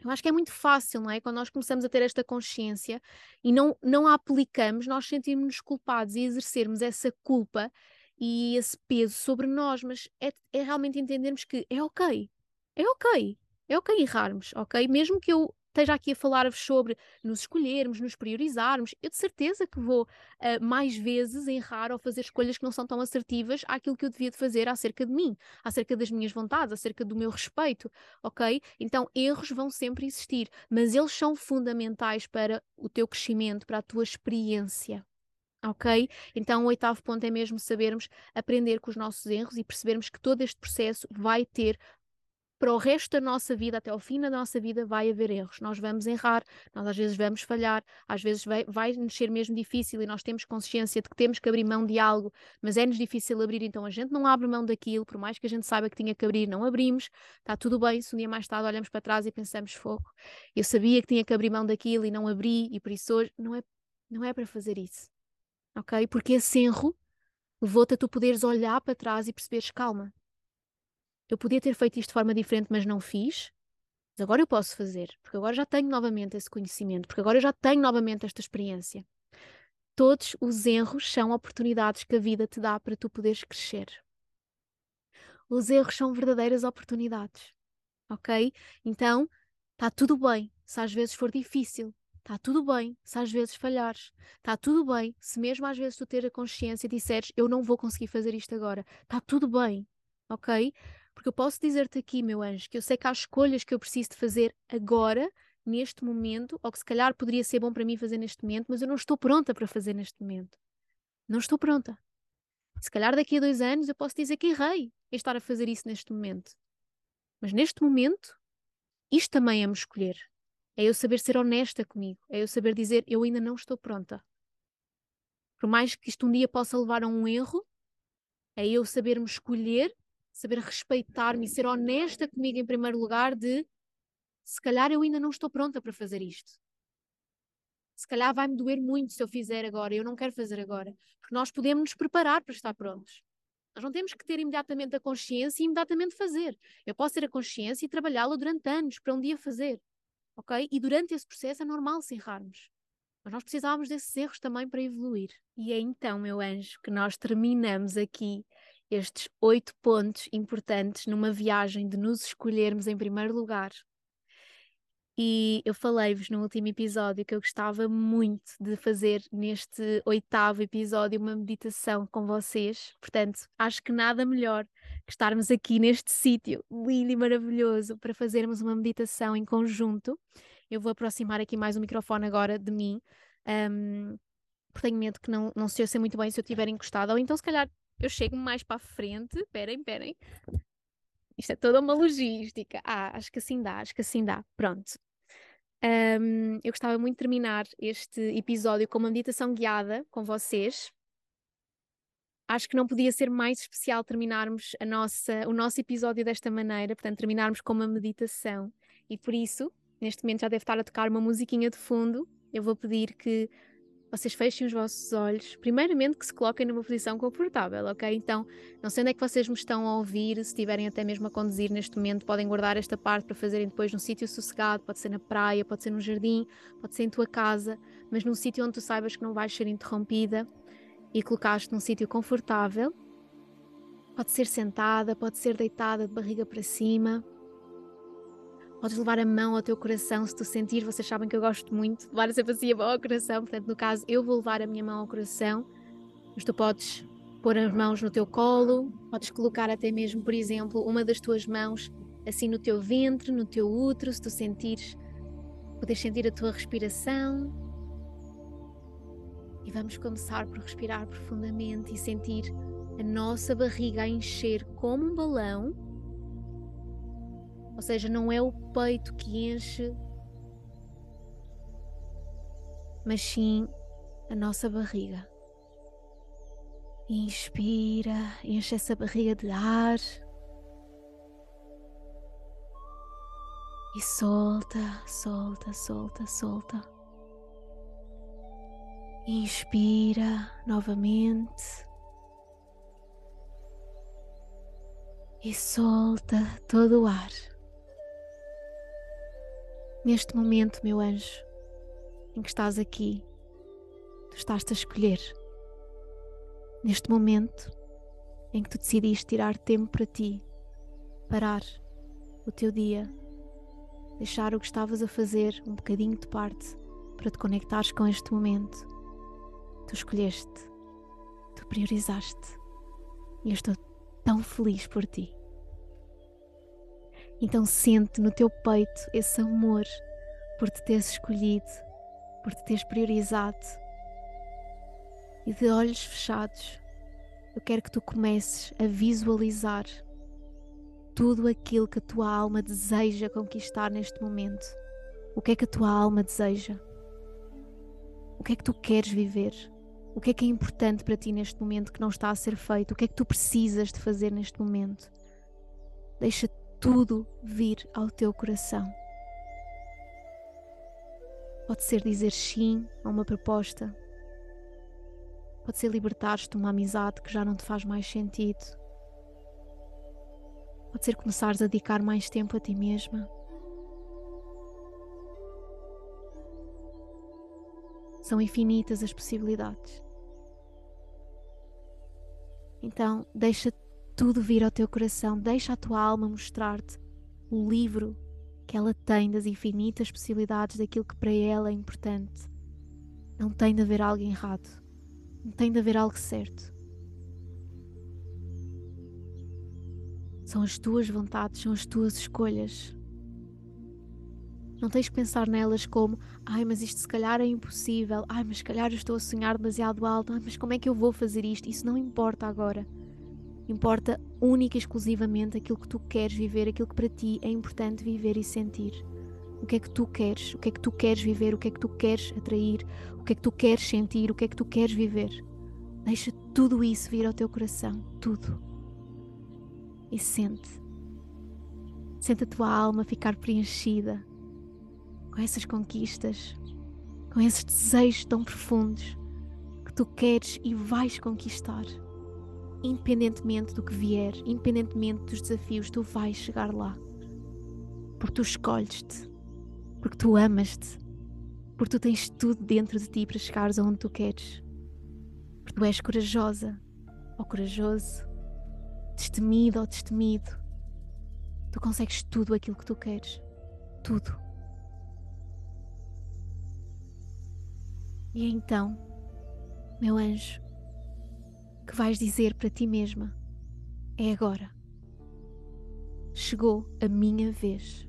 eu acho que é muito fácil, não é? Quando nós começamos a ter esta consciência e não, não a aplicamos, nós sentimos-nos culpados e exercermos essa culpa e esse peso sobre nós, mas é, é realmente entendermos que é ok, é ok, é ok errarmos, ok? Mesmo que eu esteja aqui a falar-vos sobre nos escolhermos, nos priorizarmos, eu de certeza que vou uh, mais vezes errar ou fazer escolhas que não são tão assertivas àquilo que eu devia de fazer acerca de mim, acerca das minhas vontades, acerca do meu respeito, ok? Então erros vão sempre existir, mas eles são fundamentais para o teu crescimento, para a tua experiência. Ok? Então, o oitavo ponto é mesmo sabermos aprender com os nossos erros e percebermos que todo este processo vai ter para o resto da nossa vida, até ao fim da nossa vida, vai haver erros. Nós vamos errar, nós às vezes vamos falhar, às vezes vai, vai nos ser mesmo difícil e nós temos consciência de que temos que abrir mão de algo, mas é-nos difícil abrir, então a gente não abre mão daquilo, por mais que a gente saiba que tinha que abrir, não abrimos, está tudo bem. Se um dia mais tarde olhamos para trás e pensamos, fogo, eu sabia que tinha que abrir mão daquilo e não abri, e por isso hoje não é, não é para fazer isso, ok? Porque esse erro levou-te a tu poderes olhar para trás e perceberes, calma, eu podia ter feito isto de forma diferente, mas não fiz. Mas agora eu posso fazer, porque agora já tenho novamente esse conhecimento, porque agora eu já tenho novamente esta experiência. Todos os erros são oportunidades que a vida te dá para tu poderes crescer. Os erros são verdadeiras oportunidades, ok? Então, está tudo bem se às vezes for difícil, está tudo bem se às vezes falhares, está tudo bem se mesmo às vezes tu ter a consciência e disseres eu não vou conseguir fazer isto agora, está tudo bem, ok? Porque eu posso dizer-te aqui, meu anjo, que eu sei que há escolhas que eu preciso de fazer agora, neste momento, ou que se calhar poderia ser bom para mim fazer neste momento, mas eu não estou pronta para fazer neste momento. Não estou pronta. Se calhar daqui a dois anos eu posso dizer que errei em estar a fazer isso neste momento. Mas neste momento, isto também é me escolher. É eu saber ser honesta comigo. É eu saber dizer eu ainda não estou pronta. Por mais que isto um dia possa levar a um erro, é eu saber me escolher, saber respeitar-me e ser honesta comigo em primeiro lugar de se calhar eu ainda não estou pronta para fazer isto. Se calhar vai-me doer muito se eu fizer agora, eu não quero fazer agora. Porque nós podemos nos preparar para estar prontos. Nós não temos que ter imediatamente a consciência e imediatamente fazer. Eu posso ter a consciência e trabalhá-la durante anos para um dia fazer. Ok? E durante esse processo é normal se errarmos. Mas nós precisávamos desses erros também para evoluir. E é então, meu anjo, que nós terminamos aqui estes oito pontos importantes numa viagem de nos escolhermos em primeiro lugar e eu falei-vos no último episódio que eu gostava muito de fazer neste oitavo episódio uma meditação com vocês. Portanto, acho que nada melhor que estarmos aqui neste sítio lindo e maravilhoso para fazermos uma meditação em conjunto. Eu vou aproximar aqui mais o microfone agora de mim, um, porque tenho medo que não, não se ouça muito bem se eu estiver encostado, ou então se calhar eu chego mais para a frente. Esperem, esperem. Isto é toda uma logística. Ah, acho que assim dá, acho que assim dá. Pronto. Um, eu gostava muito de terminar este episódio com uma meditação guiada com vocês. Acho que não podia ser mais especial terminarmos a nossa, o nosso episódio desta maneira, portanto, terminarmos com uma meditação. E por isso, neste momento já deve estar a tocar uma musiquinha de fundo. Eu vou pedir que vocês fechem os vossos olhos, primeiramente que se coloquem numa posição confortável, ok? Então, não sei onde é que vocês me estão a ouvir, se estiverem até mesmo a conduzir neste momento, podem guardar esta parte para fazerem depois num sítio sossegado, pode ser na praia, pode ser no jardim, pode ser em tua casa, mas num sítio onde tu saibas que não vais ser interrompida e colocaste num sítio confortável. Pode ser sentada, pode ser deitada de barriga para cima. Podes levar a mão ao teu coração se tu sentir. Vocês sabem que eu gosto muito de levar sempre assim a mão ao coração. Portanto, no caso, eu vou levar a minha mão ao coração. Mas tu podes pôr as mãos no teu colo. Podes colocar até mesmo, por exemplo, uma das tuas mãos assim no teu ventre, no teu útero, se tu sentires. Podes sentir a tua respiração. E vamos começar por respirar profundamente e sentir a nossa barriga a encher como um balão ou seja, não é o peito que enche, mas sim a nossa barriga. Inspira, enche essa barriga de ar. E solta, solta, solta, solta. Inspira novamente. E solta todo o ar. Neste momento, meu anjo, em que estás aqui, tu estás-te a escolher. Neste momento em que tu decidiste tirar tempo para ti, parar o teu dia, deixar o que estavas a fazer um bocadinho de parte para te conectares com este momento, tu escolheste, tu priorizaste e eu estou tão feliz por ti. Então sente no teu peito esse amor por te teres escolhido, por te teres priorizado. E de olhos fechados, eu quero que tu comeces a visualizar tudo aquilo que a tua alma deseja conquistar neste momento. O que é que a tua alma deseja? O que é que tu queres viver? O que é que é importante para ti neste momento que não está a ser feito? O que é que tu precisas de fazer neste momento? Deixa tudo vir ao teu coração. Pode ser dizer sim a uma proposta. Pode ser libertar-te de uma amizade que já não te faz mais sentido. Pode ser começares a dedicar mais tempo a ti mesma. São infinitas as possibilidades. Então, deixa tudo vir ao teu coração, deixa a tua alma mostrar-te o livro que ela tem das infinitas possibilidades daquilo que para ela é importante. Não tem de haver algo errado, não tem de haver algo certo. São as tuas vontades, são as tuas escolhas. Não tens que pensar nelas como, ai, mas isto se calhar é impossível, ai, mas se calhar eu estou a sonhar demasiado alto, ai, mas como é que eu vou fazer isto? Isso não importa agora. Importa única e exclusivamente aquilo que tu queres viver, aquilo que para ti é importante viver e sentir. O que é que tu queres? O que é que tu queres viver? O que é que tu queres atrair? O que é que tu queres sentir? O que é que tu queres viver? Deixa tudo isso vir ao teu coração, tudo. E sente. Sente a tua alma ficar preenchida com essas conquistas, com esses desejos tão profundos que tu queres e vais conquistar. Independentemente do que vier, independentemente dos desafios, tu vais chegar lá. Porque tu escolhes-te, porque tu amas-te, porque tu tens tudo dentro de ti para chegares aonde tu queres. Porque tu és corajosa ou corajoso, destemido ou destemido. Tu consegues tudo aquilo que tu queres. Tudo. E então, meu anjo, que vais dizer para ti mesma: é agora. Chegou a minha vez.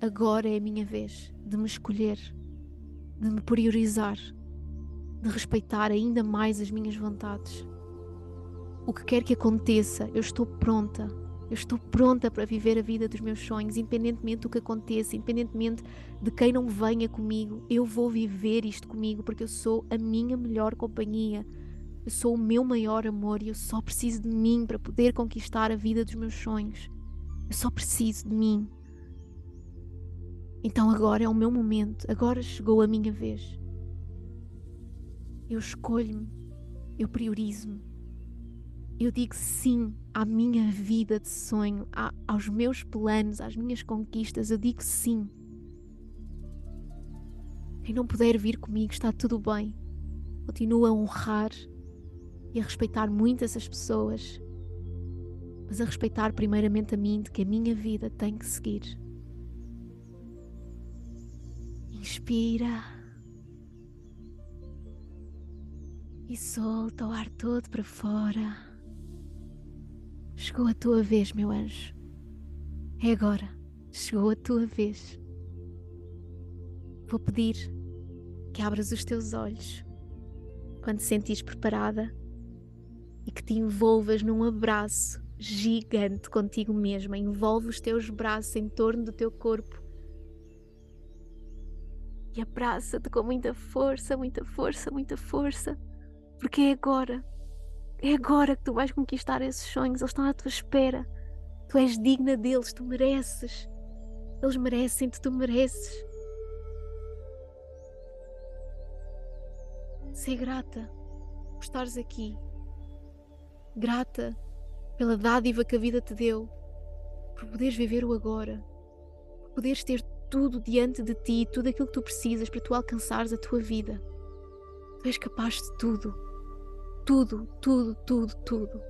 Agora é a minha vez de me escolher, de me priorizar, de respeitar ainda mais as minhas vontades. O que quer que aconteça, eu estou pronta. Eu estou pronta para viver a vida dos meus sonhos, independentemente do que aconteça, independentemente de quem não venha comigo. Eu vou viver isto comigo porque eu sou a minha melhor companhia. Eu sou o meu maior amor e eu só preciso de mim para poder conquistar a vida dos meus sonhos. Eu só preciso de mim. Então agora é o meu momento, agora chegou a minha vez. Eu escolho-me, eu priorizo-me. Eu digo sim à minha vida de sonho, aos meus planos, às minhas conquistas. Eu digo sim. Quem não puder vir comigo está tudo bem. Continuo a honrar e a respeitar muito essas pessoas, mas a respeitar primeiramente a mim de que a minha vida tem que seguir. Inspira e solta o ar todo para fora. Chegou a tua vez, meu anjo. É agora. Chegou a tua vez. Vou pedir que abras os teus olhos quando te sentires preparada e que te envolvas num abraço gigante contigo mesma. Envolve os teus braços em torno do teu corpo e abraça-te com muita força, muita força, muita força, porque é agora. É agora que tu vais conquistar esses sonhos, eles estão à tua espera. Tu és digna deles, tu mereces. Eles merecem-te, tu mereces. Ser grata por estares aqui, grata pela dádiva que a vida te deu, por poderes viver o agora, por poderes ter tudo diante de ti, tudo aquilo que tu precisas para tu alcançares a tua vida. Tu és capaz de tudo. Tudo, tudo, tudo, tudo.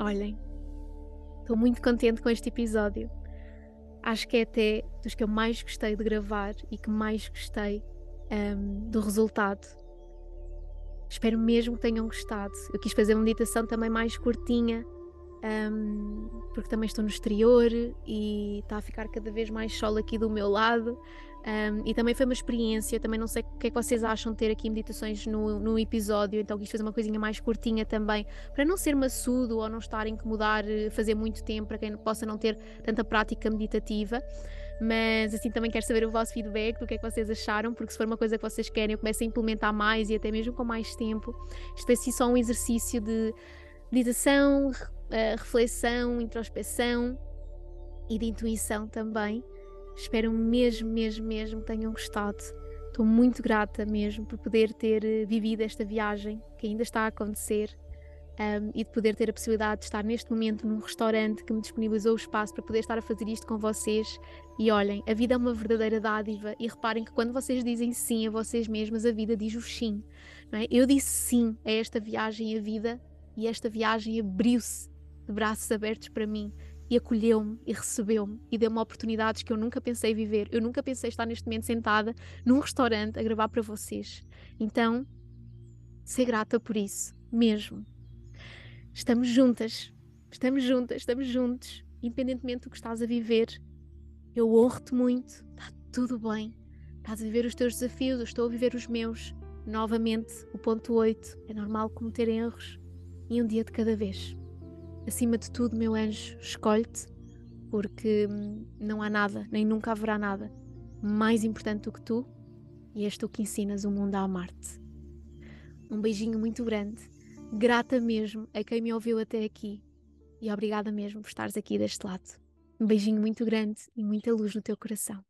Olhem, estou muito contente com este episódio. Acho que é até dos que eu mais gostei de gravar e que mais gostei um, do resultado Espero mesmo que tenham gostado. Eu quis fazer uma meditação também mais curtinha, um, porque também estou no exterior e está a ficar cada vez mais sol aqui do meu lado. Um, e também foi uma experiência, também não sei o que é que vocês acham de ter aqui meditações no, no episódio, então quis fazer uma coisinha mais curtinha também, para não ser maçudo ou não estar a incomodar, eh, fazer muito tempo para quem possa não ter tanta prática meditativa mas assim também quero saber o vosso feedback do que é que vocês acharam, porque se for uma coisa que vocês querem, eu começo a implementar mais e até mesmo com mais tempo. Isto é assim só um exercício de meditação, eh, reflexão, introspeção e de intuição também. Espero mesmo, mesmo, mesmo que tenham gostado. Estou muito grata mesmo por poder ter eh, vivido esta viagem que ainda está a acontecer um, e de poder ter a possibilidade de estar neste momento num restaurante que me disponibilizou o espaço para poder estar a fazer isto com vocês. E olhem, a vida é uma verdadeira dádiva e reparem que quando vocês dizem sim a vocês mesmas, a vida diz o sim. É? Eu disse sim a esta viagem, a vida, e esta viagem abriu-se de braços abertos para mim e acolheu-me e recebeu-me e deu-me oportunidades que eu nunca pensei viver. Eu nunca pensei estar neste momento sentada num restaurante a gravar para vocês. Então, ser grata por isso, mesmo. Estamos juntas, estamos juntas, estamos juntos, independentemente do que estás a viver. Eu honro-te muito, está tudo bem. Estás a viver os teus desafios, eu estou a viver os meus. Novamente, o ponto 8, é normal cometer erros e um dia de cada vez. Acima de tudo, meu anjo, escolhe-te, porque hum, não há nada, nem nunca haverá nada mais importante do que tu, e és tu que ensinas o mundo a amar-te. Um beijinho muito grande, grata mesmo a quem me ouviu até aqui, e obrigada mesmo por estares aqui deste lado. Um beijinho muito grande e muita luz no teu coração.